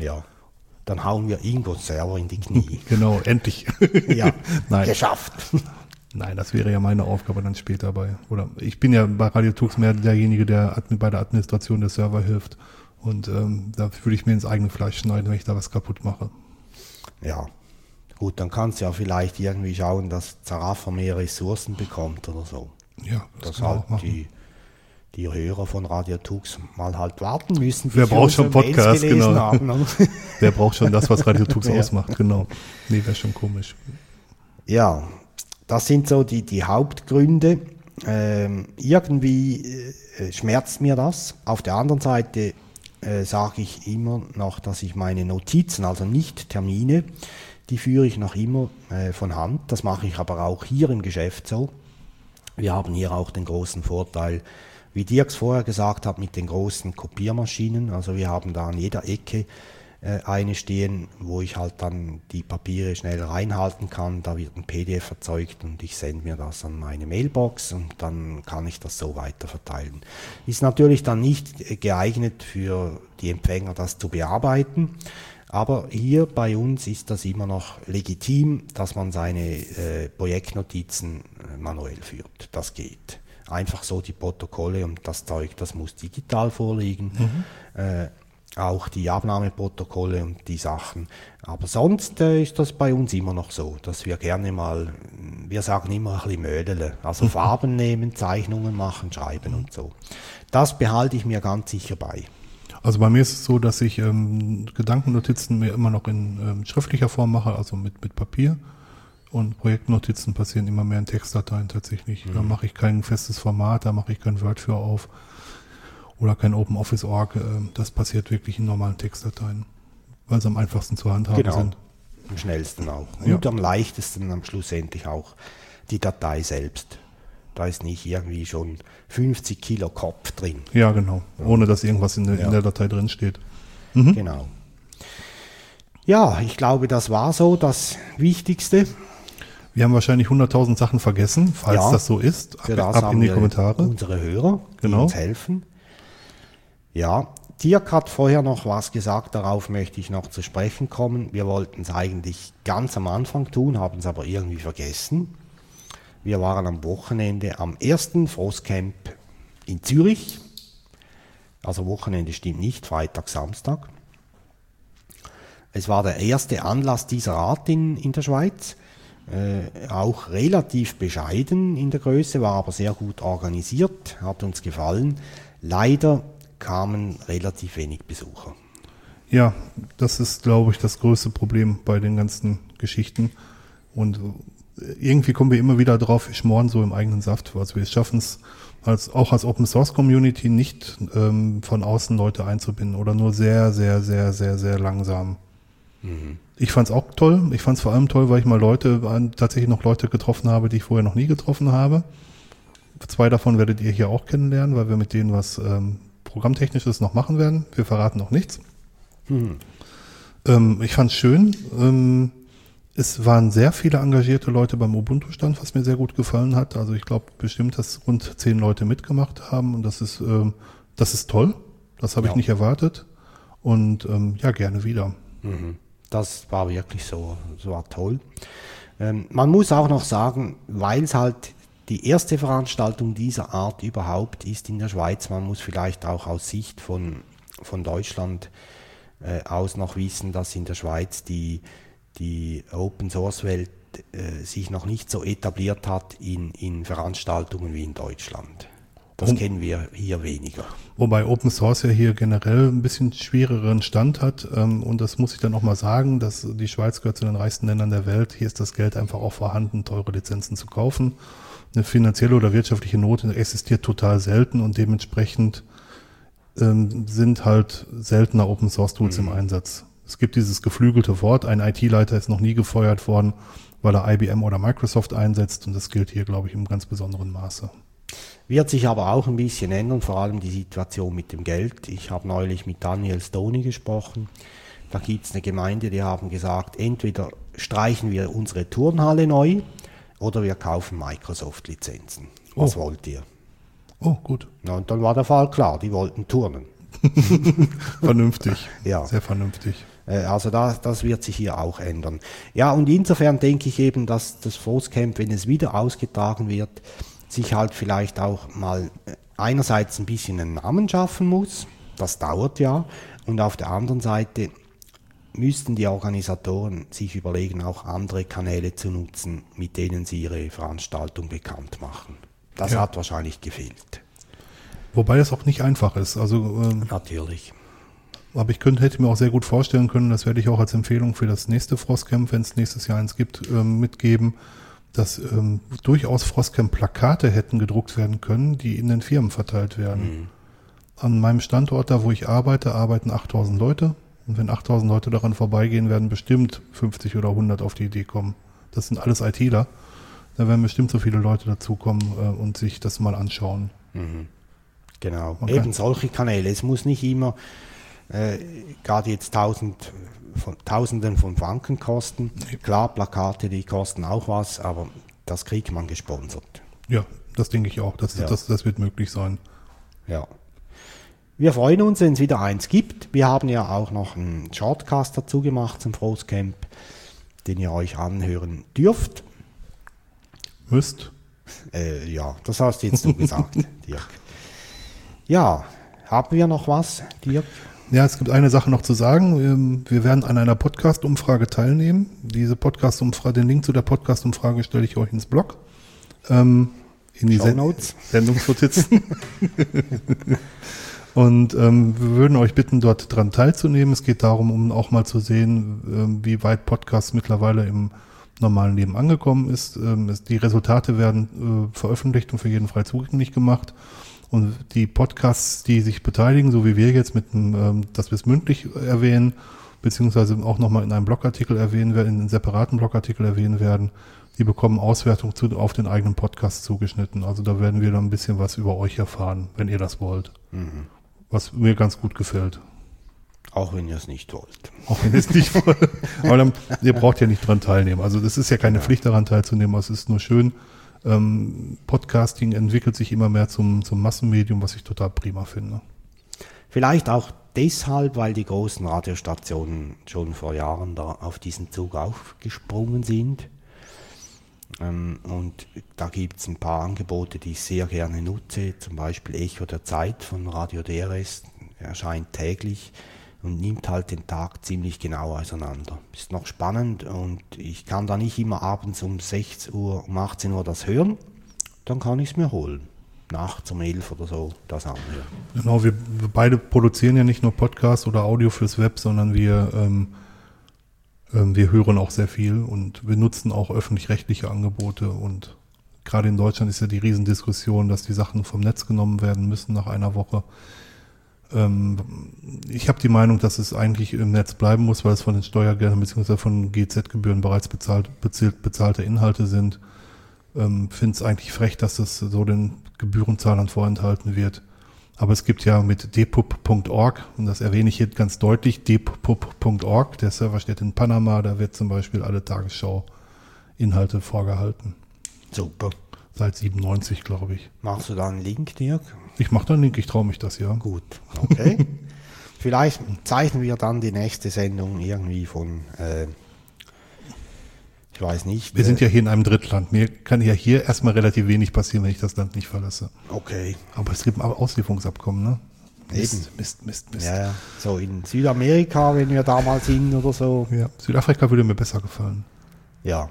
C: Ja. Dann hauen wir Ingo Server in die Knie.
B: Genau, endlich.
C: ja,
B: Nein.
C: geschafft.
B: Nein, das wäre ja meine Aufgabe dann später bei. Oder ich bin ja bei Radio Tux mehr derjenige, der bei der Administration der Server hilft. Und ähm, da würde ich mir ins eigene Fleisch schneiden, wenn ich da was kaputt mache.
C: Ja. Gut, dann kannst du ja vielleicht irgendwie schauen, dass Zarafa mehr Ressourcen bekommt oder so.
B: Ja, das,
C: Dass
B: kann man
C: halt
B: auch machen.
C: die, die Hörer von Radio Tux mal halt warten müssen.
B: Wer braucht schon Podcast, genau.
C: Haben, oder?
B: Der braucht schon das, was Radio Tux
C: Ja.
B: ausmacht, genau. Nee, wäre schon komisch.
C: Ja, das sind so die, die Hauptgründe. Ähm, irgendwie äh, schmerzt mir das. Auf der anderen Seite äh, sage ich immer noch, dass ich meine Notizen, also nicht Termine, die führe ich noch immer äh, von Hand. Das mache ich aber auch hier im Geschäft so. Wir haben hier auch den großen Vorteil, wie Dirks vorher gesagt hat, mit den großen Kopiermaschinen. Also wir haben da an jeder Ecke äh, eine stehen, wo ich halt dann die Papiere schnell reinhalten kann. Da wird ein PDF erzeugt und ich sende mir das an meine Mailbox und dann kann ich das so weiter verteilen. Ist natürlich dann nicht geeignet für die Empfänger, das zu bearbeiten. Aber hier bei uns ist das immer noch legitim, dass man seine äh, Projektnotizen äh, manuell führt. Das geht. Einfach so die Protokolle und das Zeug, das muss digital vorliegen. Äh, auch die Abnahmeprotokolle und die Sachen. Aber sonst äh, ist das bei uns immer noch so, dass wir gerne mal, wir sagen immer ein bisschen Mödele, also Farben nehmen, Zeichnungen machen, schreiben und so. Das behalte ich mir ganz sicher bei.
B: Also bei mir ist es so, dass ich ähm, Gedankennotizen mir immer noch in ähm, schriftlicher Form mache, also mit, mit Papier. Und Projektnotizen passieren immer mehr in Textdateien tatsächlich. Da mache ich kein festes Format, da mache ich kein Word für auf oder kein Open Office Org. ähm, Das passiert wirklich in normalen Textdateien, weil sie am einfachsten zu handhaben
C: Genau.
B: sind.
C: Am schnellsten auch.
B: Ja.
C: Und am leichtesten am schlussendlich auch die Datei selbst. Da ist nicht irgendwie schon 50 Kilo Kopf drin.
B: Ja, genau. Ohne dass irgendwas in der,
C: Ja.
B: in der Datei drin steht.
C: Genau. Ja, ich glaube, das war so das Wichtigste.
B: Wir haben wahrscheinlich 100.000 Sachen vergessen. Falls
C: Ja.
B: das so ist, ab, ab
C: haben
B: in die
C: wir
B: Kommentare.
C: unsere Hörer, die
B: Genau.
C: uns helfen. Ja, Dirk hat vorher noch was gesagt, darauf möchte ich noch zu sprechen kommen. Wir wollten es eigentlich ganz am Anfang tun, haben es aber irgendwie vergessen. Wir waren am Wochenende am ersten Frostcamp in Zürich. Also Wochenende stimmt nicht, Freitag, Samstag. Es war der erste Anlass dieser Art in, in der Schweiz. Äh, auch relativ bescheiden in der Größe, war aber sehr gut organisiert, hat uns gefallen. Leider kamen relativ wenig Besucher.
B: Ja, das ist, glaube ich, das größte Problem bei den ganzen Geschichten. Und äh, irgendwie kommen wir immer wieder drauf, wir schmoren so im eigenen Saft. Also wir schaffen es als, auch als Open Source Community nicht ähm, von außen Leute einzubinden oder nur sehr, sehr, sehr, sehr, sehr langsam. Ich fand es auch toll. Ich fand es vor allem toll, weil ich mal Leute, tatsächlich noch Leute getroffen habe, die ich vorher noch nie getroffen habe. Zwei davon werdet ihr hier auch kennenlernen, weil wir mit denen was ähm, Programmtechnisches noch machen werden. Wir verraten noch nichts. Ähm, ich fand es schön. Ähm, es waren sehr viele engagierte Leute beim Ubuntu-Stand, was mir sehr gut gefallen hat. Also ich glaube bestimmt, dass rund zehn Leute mitgemacht haben und das ist, ähm, das ist toll. Das habe ich
C: Ja.
B: nicht erwartet. Und ähm, ja, gerne wieder.
C: Das war wirklich so, so war toll. Ähm, man muss auch noch sagen, weil es halt die erste Veranstaltung dieser Art überhaupt ist in der Schweiz, man muss vielleicht auch aus Sicht von, von Deutschland äh, aus noch wissen, dass in der Schweiz die, die Open Source Welt äh, sich noch nicht so etabliert hat in, in Veranstaltungen wie in Deutschland. Das
B: Oh.
C: kennen wir hier weniger.
B: Wobei Open Source ja hier generell ein bisschen schwereren Stand hat. Ähm, und das muss ich dann auch mal sagen, dass die Schweiz gehört zu den reichsten Ländern der Welt. Hier ist das Geld einfach auch vorhanden, teure Lizenzen zu kaufen. Eine finanzielle oder wirtschaftliche Not existiert total selten und dementsprechend ähm, sind halt seltener Open Source Tools im Einsatz. Es gibt dieses geflügelte Wort, ein IT-Leiter ist noch nie gefeuert worden, weil er IBM oder Microsoft einsetzt und das gilt hier, glaube ich, im ganz besonderen Maße.
C: Wird sich aber auch ein bisschen ändern, vor allem die Situation mit dem Geld. Ich habe neulich mit Daniel Stoney gesprochen. Da gibt es eine Gemeinde, die haben gesagt, entweder streichen wir unsere Turnhalle neu oder wir kaufen Microsoft-Lizenzen. Was
B: Oh.
C: wollt ihr?
B: Oh, gut.
C: Na, und dann war der Fall klar, die wollten turnen.
B: Vernünftig.
C: Ja.
B: Sehr vernünftig.
C: Äh, Also das, das wird sich hier auch ändern. Ja, und insofern denke ich eben, dass das Frostcamp, wenn es wieder ausgetragen wird, sich halt vielleicht auch mal äh, einerseits ein bisschen einen Namen schaffen muss. Das dauert ja. Und auf der anderen Seite müssten die Organisatoren sich überlegen, auch andere Kanäle zu nutzen, mit denen sie ihre Veranstaltung bekannt machen. Das
B: Ja.
C: hat wahrscheinlich gefehlt.
B: Wobei das auch nicht einfach ist. Also, ähm,
C: Natürlich.
B: aber ich könnte, hätte mir auch sehr gut vorstellen können, das werde ich auch als Empfehlung für das nächste Frostcamp, wenn es nächstes Jahr eins gibt, ähm, mitgeben, dass ähm, durchaus Frostcamp-Plakate hätten gedruckt werden können, die in den Firmen verteilt werden. An meinem Standort, da wo ich arbeite, arbeiten 8000 Leute. Und wenn 8000 Leute daran vorbeigehen, werden bestimmt 50 oder 100 auf die Idee kommen. Das sind alles ITler. Da werden bestimmt so viele Leute dazukommen äh, und sich das mal anschauen.
C: Genau,
B: Okay.
C: eben solche Kanäle. Es muss nicht immer äh, gerade jetzt tausend, von, Tausenden von Franken kosten. Klar, Plakate, die kosten auch was, aber das kriegt man gesponsert.
B: Ja, das denke ich auch. Das,
C: Ja.
B: das, das wird möglich sein.
C: Ja. Wir freuen uns, wenn es wieder eins gibt. Wir haben ja auch noch einen Shortcast dazu gemacht zum Frostcamp, den ihr euch anhören dürft.
B: Müsst.
C: Äh, ja, das hast jetzt du gesagt, Dirk. Ja, haben wir noch was, Dirk?
B: Ja, es gibt eine Sache noch zu sagen. Ähm, Wir werden an einer Podcast-Umfrage teilnehmen. Diese Podcast-Umfrage, den Link zu der Podcast-Umfrage stelle ich euch ins Blog. Ähm, in die
C: Shownotes.
B: Sendungsnotizen. Und ähm, wir würden euch bitten, dort dran teilzunehmen. Es geht darum, um auch mal zu sehen, ähm, wie weit Podcast mittlerweile im normalen Leben angekommen ist. Ähm, es, die Resultate werden äh, veröffentlicht und für jeden frei zugänglich gemacht. Und die Podcasts, die sich beteiligen, so wie wir jetzt mit dem, ähm, dass wir es mündlich erwähnen, beziehungsweise auch nochmal in einem Blogartikel erwähnen werden, in einem separaten Blogartikel erwähnen werden, die bekommen Auswertung zu, auf den eigenen Podcast zugeschnitten. Also da werden wir dann ein bisschen was über euch erfahren, wenn ihr das wollt. Was mir ganz gut gefällt.
C: Auch wenn ihr es nicht wollt.
B: Auch wenn ihr es nicht wollt. Aber dann, ihr braucht ja nicht dran teilnehmen. Also das ist ja keine Pflicht daran teilzunehmen, es ist nur schön. Ähm, Podcasting entwickelt sich immer mehr zum, zum Massenmedium, was ich total prima finde.
C: Vielleicht auch deshalb, weil die großen Radiostationen schon vor Jahren da auf diesen Zug aufgesprungen sind. Ähm, und da gibt es ein paar Angebote, die ich sehr gerne nutze. Zum Beispiel Echo der Zeit von Radio DRS erscheint täglich und nimmt halt den Tag ziemlich genau auseinander. Ist noch spannend und ich kann da nicht immer abends um 6 Uhr, um 18 Uhr das hören. Dann kann ich es mir holen. Nachts um 11 oder so das anhören.
B: Genau, wir, beide produzieren ja nicht nur Podcasts oder Audio fürs Web, sondern wir, ähm, ähm, wir hören auch sehr viel und wir nutzen auch öffentlich-rechtliche Angebote und gerade in Deutschland ist ja die Riesendiskussion, dass die Sachen vom Netz genommen werden müssen nach einer Woche. Ähm, ich habe die Meinung, dass es eigentlich im Netz bleiben muss, weil es von den Steuergeldern bzw. von GZ-Gebühren bereits bezahlt, bezahlt, bezahlte Inhalte sind. Ähm, Finde es eigentlich frech, dass es so den Gebührenzahlern vorenthalten wird. Aber es gibt ja mit depub.org, und das erwähne ich hier ganz deutlich, depub.org, der Server steht in Panama, da wird zum Beispiel alle Tagesschau-Inhalte vorgehalten.
C: Super.
B: Seit 97, glaube ich.
C: Machst du da einen Link, Dirk?
B: Ich mache da einen Link, ich traue mich das, ja.
C: Gut, okay. Vielleicht zeichnen wir dann die nächste Sendung irgendwie von, äh, ich weiß nicht.
B: Wir sind
C: äh,
B: ja hier in einem Drittland. Mir kann ja hier erstmal relativ wenig passieren, wenn ich das Land nicht verlasse.
C: Okay,
B: Aber es gibt ein Auslieferungsabkommen, ne? Mist,
C: Eben.
B: Mist, Mist, Mist.
C: ja, ja. So in Südamerika, wenn wir da mal sind oder so.
B: Ja, Südafrika würde mir besser gefallen.
C: Ja,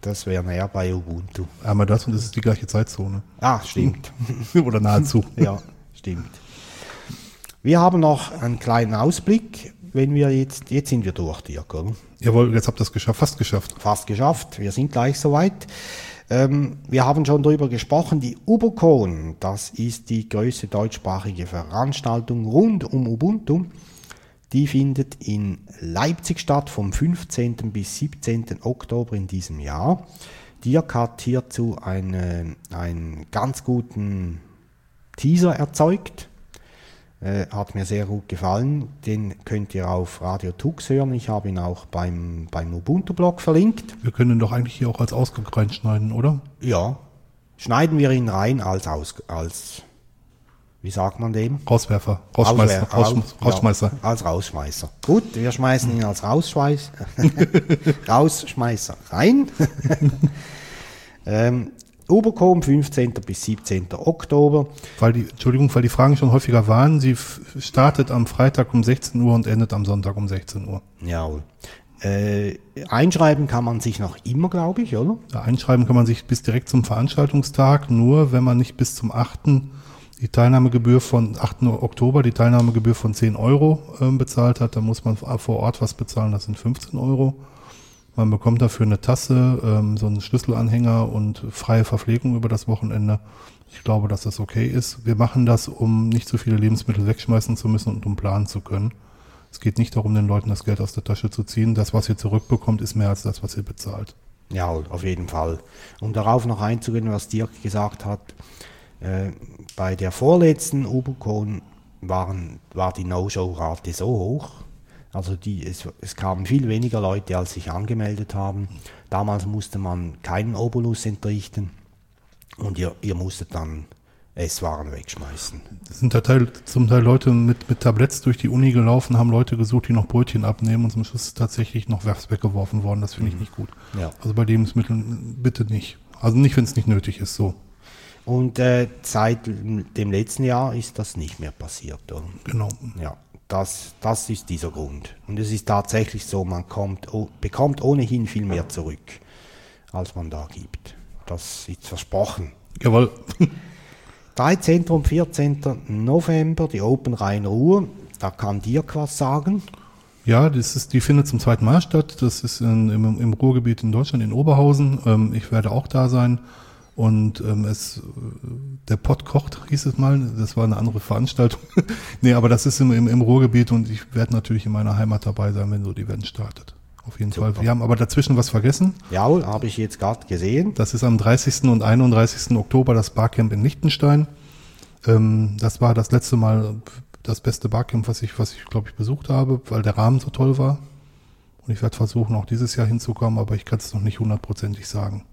C: das wäre näher bei Ubuntu.
B: Einmal das und es ist die gleiche Zeitzone.
C: Ah, stimmt.
B: Oder nahezu.
C: ja, stimmt. Wir haben noch einen kleinen Ausblick, wenn wir jetzt, jetzt sind wir durch, Dirk, oder?
B: Jawohl, jetzt habt ihr es geschafft, fast geschafft.
C: fast geschafft. Wir sind gleich soweit. Ähm, wir haben schon darüber gesprochen, die UBOCon, das ist die größte deutschsprachige Veranstaltung rund um Ubuntu. Die findet in Leipzig statt vom 15. bis 17. Oktober in diesem Jahr. Dirk hat hierzu eine, einen ganz guten Teaser erzeugt. Äh, hat mir sehr gut gefallen. Den könnt ihr auf Radio Tux hören. Ich habe ihn auch beim, beim Ubuntu-Blog verlinkt.
B: Wir können ihn doch eigentlich hier auch als Ausgang reinschneiden, oder?
C: Ja. Schneiden wir ihn rein als, Aus, als wie sagt man dem?
B: Rauswerfer, Rausschmeißer,
C: Auswer-
B: Rausschm-
C: Raus-
B: Rausschmeißer.
C: Ja, als Rausschmeißer. Gut, wir schmeißen ihn als Rausschmeiß Rausschmeißer rein. ähm, Ubercom 15. bis 17. Oktober.
B: Weil die, Entschuldigung, weil die Fragen schon häufiger waren. Sie startet am Freitag um 16 Uhr und endet am Sonntag um 16 Uhr.
C: Jawohl. Äh, einschreiben kann man sich noch immer, glaube ich, oder?
B: Da einschreiben kann man sich bis direkt zum Veranstaltungstag, nur wenn man nicht bis zum 8. die Teilnahmegebühr von 8. Oktober, die Teilnahmegebühr von 10 Euro ähm, bezahlt hat, dann muss man vor Ort was bezahlen, das sind 15 Euro. Man bekommt dafür eine Tasse, ähm, so einen Schlüsselanhänger und freie Verpflegung über das Wochenende. Ich glaube, dass das okay ist. Wir machen das, um nicht so viele Lebensmittel wegschmeißen zu müssen und um planen zu können. Es geht nicht darum, den Leuten das Geld aus der Tasche zu ziehen. Das, was ihr zurückbekommt, ist mehr als das, was ihr bezahlt.
C: Ja, auf jeden Fall. Um darauf noch einzugehen, was Dirk gesagt hat, äh, bei der vorletzten Ubercon waren, war die No-Show-Rate so hoch, also die, es, es kamen viel weniger Leute, als sich angemeldet haben. Damals musste man keinen Obolus entrichten und ihr, ihr musstet dann Esswaren wegschmeißen.
B: Es sind da Teil, zum Teil Leute mit, mit Tabletts durch die Uni gelaufen, haben Leute gesucht, die noch Brötchen abnehmen und zum Schluss ist tatsächlich noch was weggeworfen worden. Das finde ich nicht gut.
C: Ja.
B: Also bei Lebensmitteln bitte nicht. Also nicht, wenn es nicht nötig ist, so.
C: Und äh, seit dem letzten Jahr ist das nicht mehr passiert. Oder?
B: Genau.
C: Ja, das, das ist dieser Grund. Und es ist tatsächlich so, man kommt, oh, bekommt ohnehin viel mehr zurück, als man da gibt. Das ist versprochen.
B: Jawohl.
C: 13. und 14. November, die Open Rhein-Ruhr. Da kann Dirk was sagen.
B: Ja, das ist, die findet zum zweiten Mal statt. Das ist in, im, im Ruhrgebiet in Deutschland, in Oberhausen. Ähm, ich werde auch da sein. Und ähm, es, der Pott kocht, hieß es mal. Das war eine andere Veranstaltung. nee, aber das ist im, im, im Ruhrgebiet und ich werde natürlich in meiner Heimat dabei sein, wenn so die Event startet. Auf jeden
C: Super.
B: Fall. Wir haben aber dazwischen was vergessen.
C: Jawohl, habe ich jetzt gerade gesehen.
B: Das ist am 30. und 31. Oktober das Barcamp in Liechtenstein. Ähm, das war das letzte Mal das beste Barcamp, was ich, was ich glaube ich besucht habe, weil der Rahmen so toll war. Und ich werde versuchen, auch dieses Jahr hinzukommen, aber ich kann es noch nicht hundertprozentig sagen.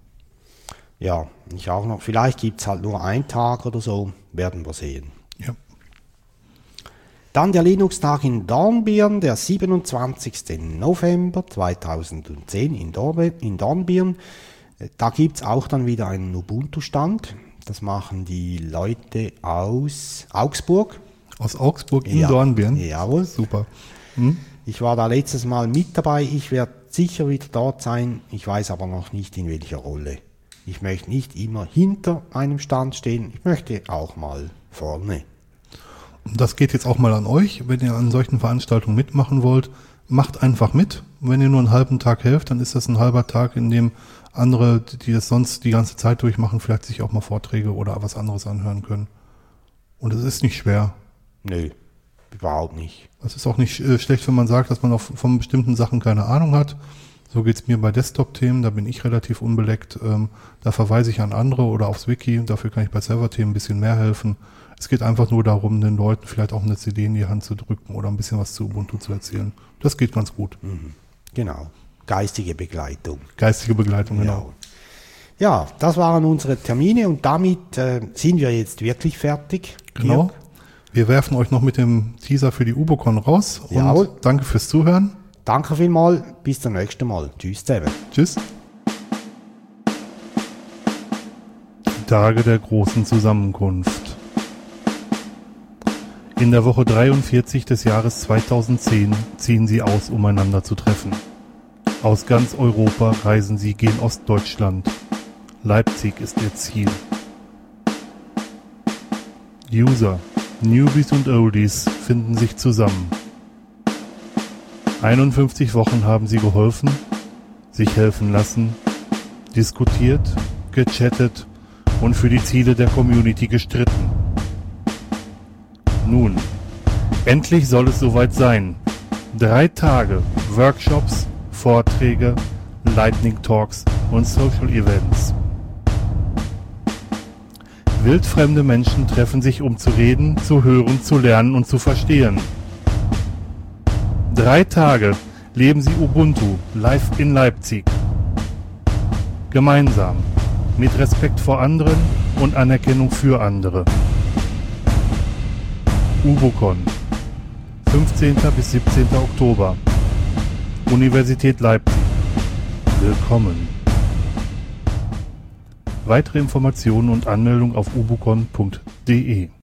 C: Ja, ich auch noch. Vielleicht gibt es halt nur einen Tag oder so. Werden wir sehen.
B: Ja.
C: Dann der Linux-Tag in Dornbirn, der 27. November 2010 in, Dorbe, in Dornbirn. Äh, Da gibt es auch dann wieder einen Ubuntu-Stand. Das machen die Leute aus Augsburg.
B: Aus Augsburg in
C: Ja.
B: Dornbirn.
C: Jawohl.
B: Super.
C: Ich war da letztes Mal mit dabei. Ich werde sicher wieder dort sein. Ich weiß aber noch nicht in welcher Rolle. Ich möchte nicht immer hinter einem Stand stehen. Ich möchte auch mal vorne.
B: Und das geht jetzt auch mal an euch. Wenn ihr an solchen Veranstaltungen mitmachen wollt, macht einfach mit. Wenn ihr nur einen halben Tag helft, dann ist das ein halber Tag, in dem andere, die das sonst die ganze Zeit durchmachen, vielleicht sich auch mal Vorträge oder was anderes anhören können. Und es ist nicht schwer.
C: Nö, überhaupt nicht.
B: Es ist auch nicht äh, schlecht, wenn man sagt, dass man auch von bestimmten Sachen keine Ahnung hat. So geht's mir bei Desktop-Themen, da bin ich relativ unbeleckt. Ähm, da verweise ich an andere oder aufs Wiki. Dafür kann ich bei Server-Themen ein bisschen mehr helfen. Es geht einfach nur darum, den Leuten vielleicht auch eine CD in die Hand zu drücken oder ein bisschen was zu Ubuntu zu erzählen. Das geht ganz gut.
C: Genau. Geistige Begleitung.
B: Geistige Begleitung, genau.
C: Ja, das waren unsere Termine und damit äh, sind wir jetzt wirklich fertig.
B: Genau.
C: Dirk.
B: Wir werfen euch noch mit dem Teaser für die Ubocon raus. Und
C: Jawohl.
B: danke fürs Zuhören.
C: Danke vielmals. Bis zum nächsten Mal. Tschüss zusammen.
B: Tschüss. Die Tage der großen Zusammenkunft. In der Woche 43 des Jahres 2010 ziehen sie aus, um einander zu treffen. Aus ganz Europa reisen sie gen Ostdeutschland. Leipzig ist ihr Ziel. User, Newbies und Oldies finden sich zusammen. 51 Wochen haben sie geholfen, sich helfen lassen, diskutiert, gechattet und für die Ziele der Community gestritten. Nun, endlich soll es soweit sein. Drei Tage Workshops, Vorträge, Lightning Talks und Social Events. Wildfremde Menschen treffen sich, um zu reden, zu hören, zu lernen und zu verstehen. Drei Tage leben sie Ubuntu live in Leipzig. Gemeinsam, mit Respekt vor anderen und Anerkennung für andere. Ubocon, 15. bis 17. Oktober. Universität Leipzig. Willkommen. Weitere Informationen und Anmeldung auf ubucon.de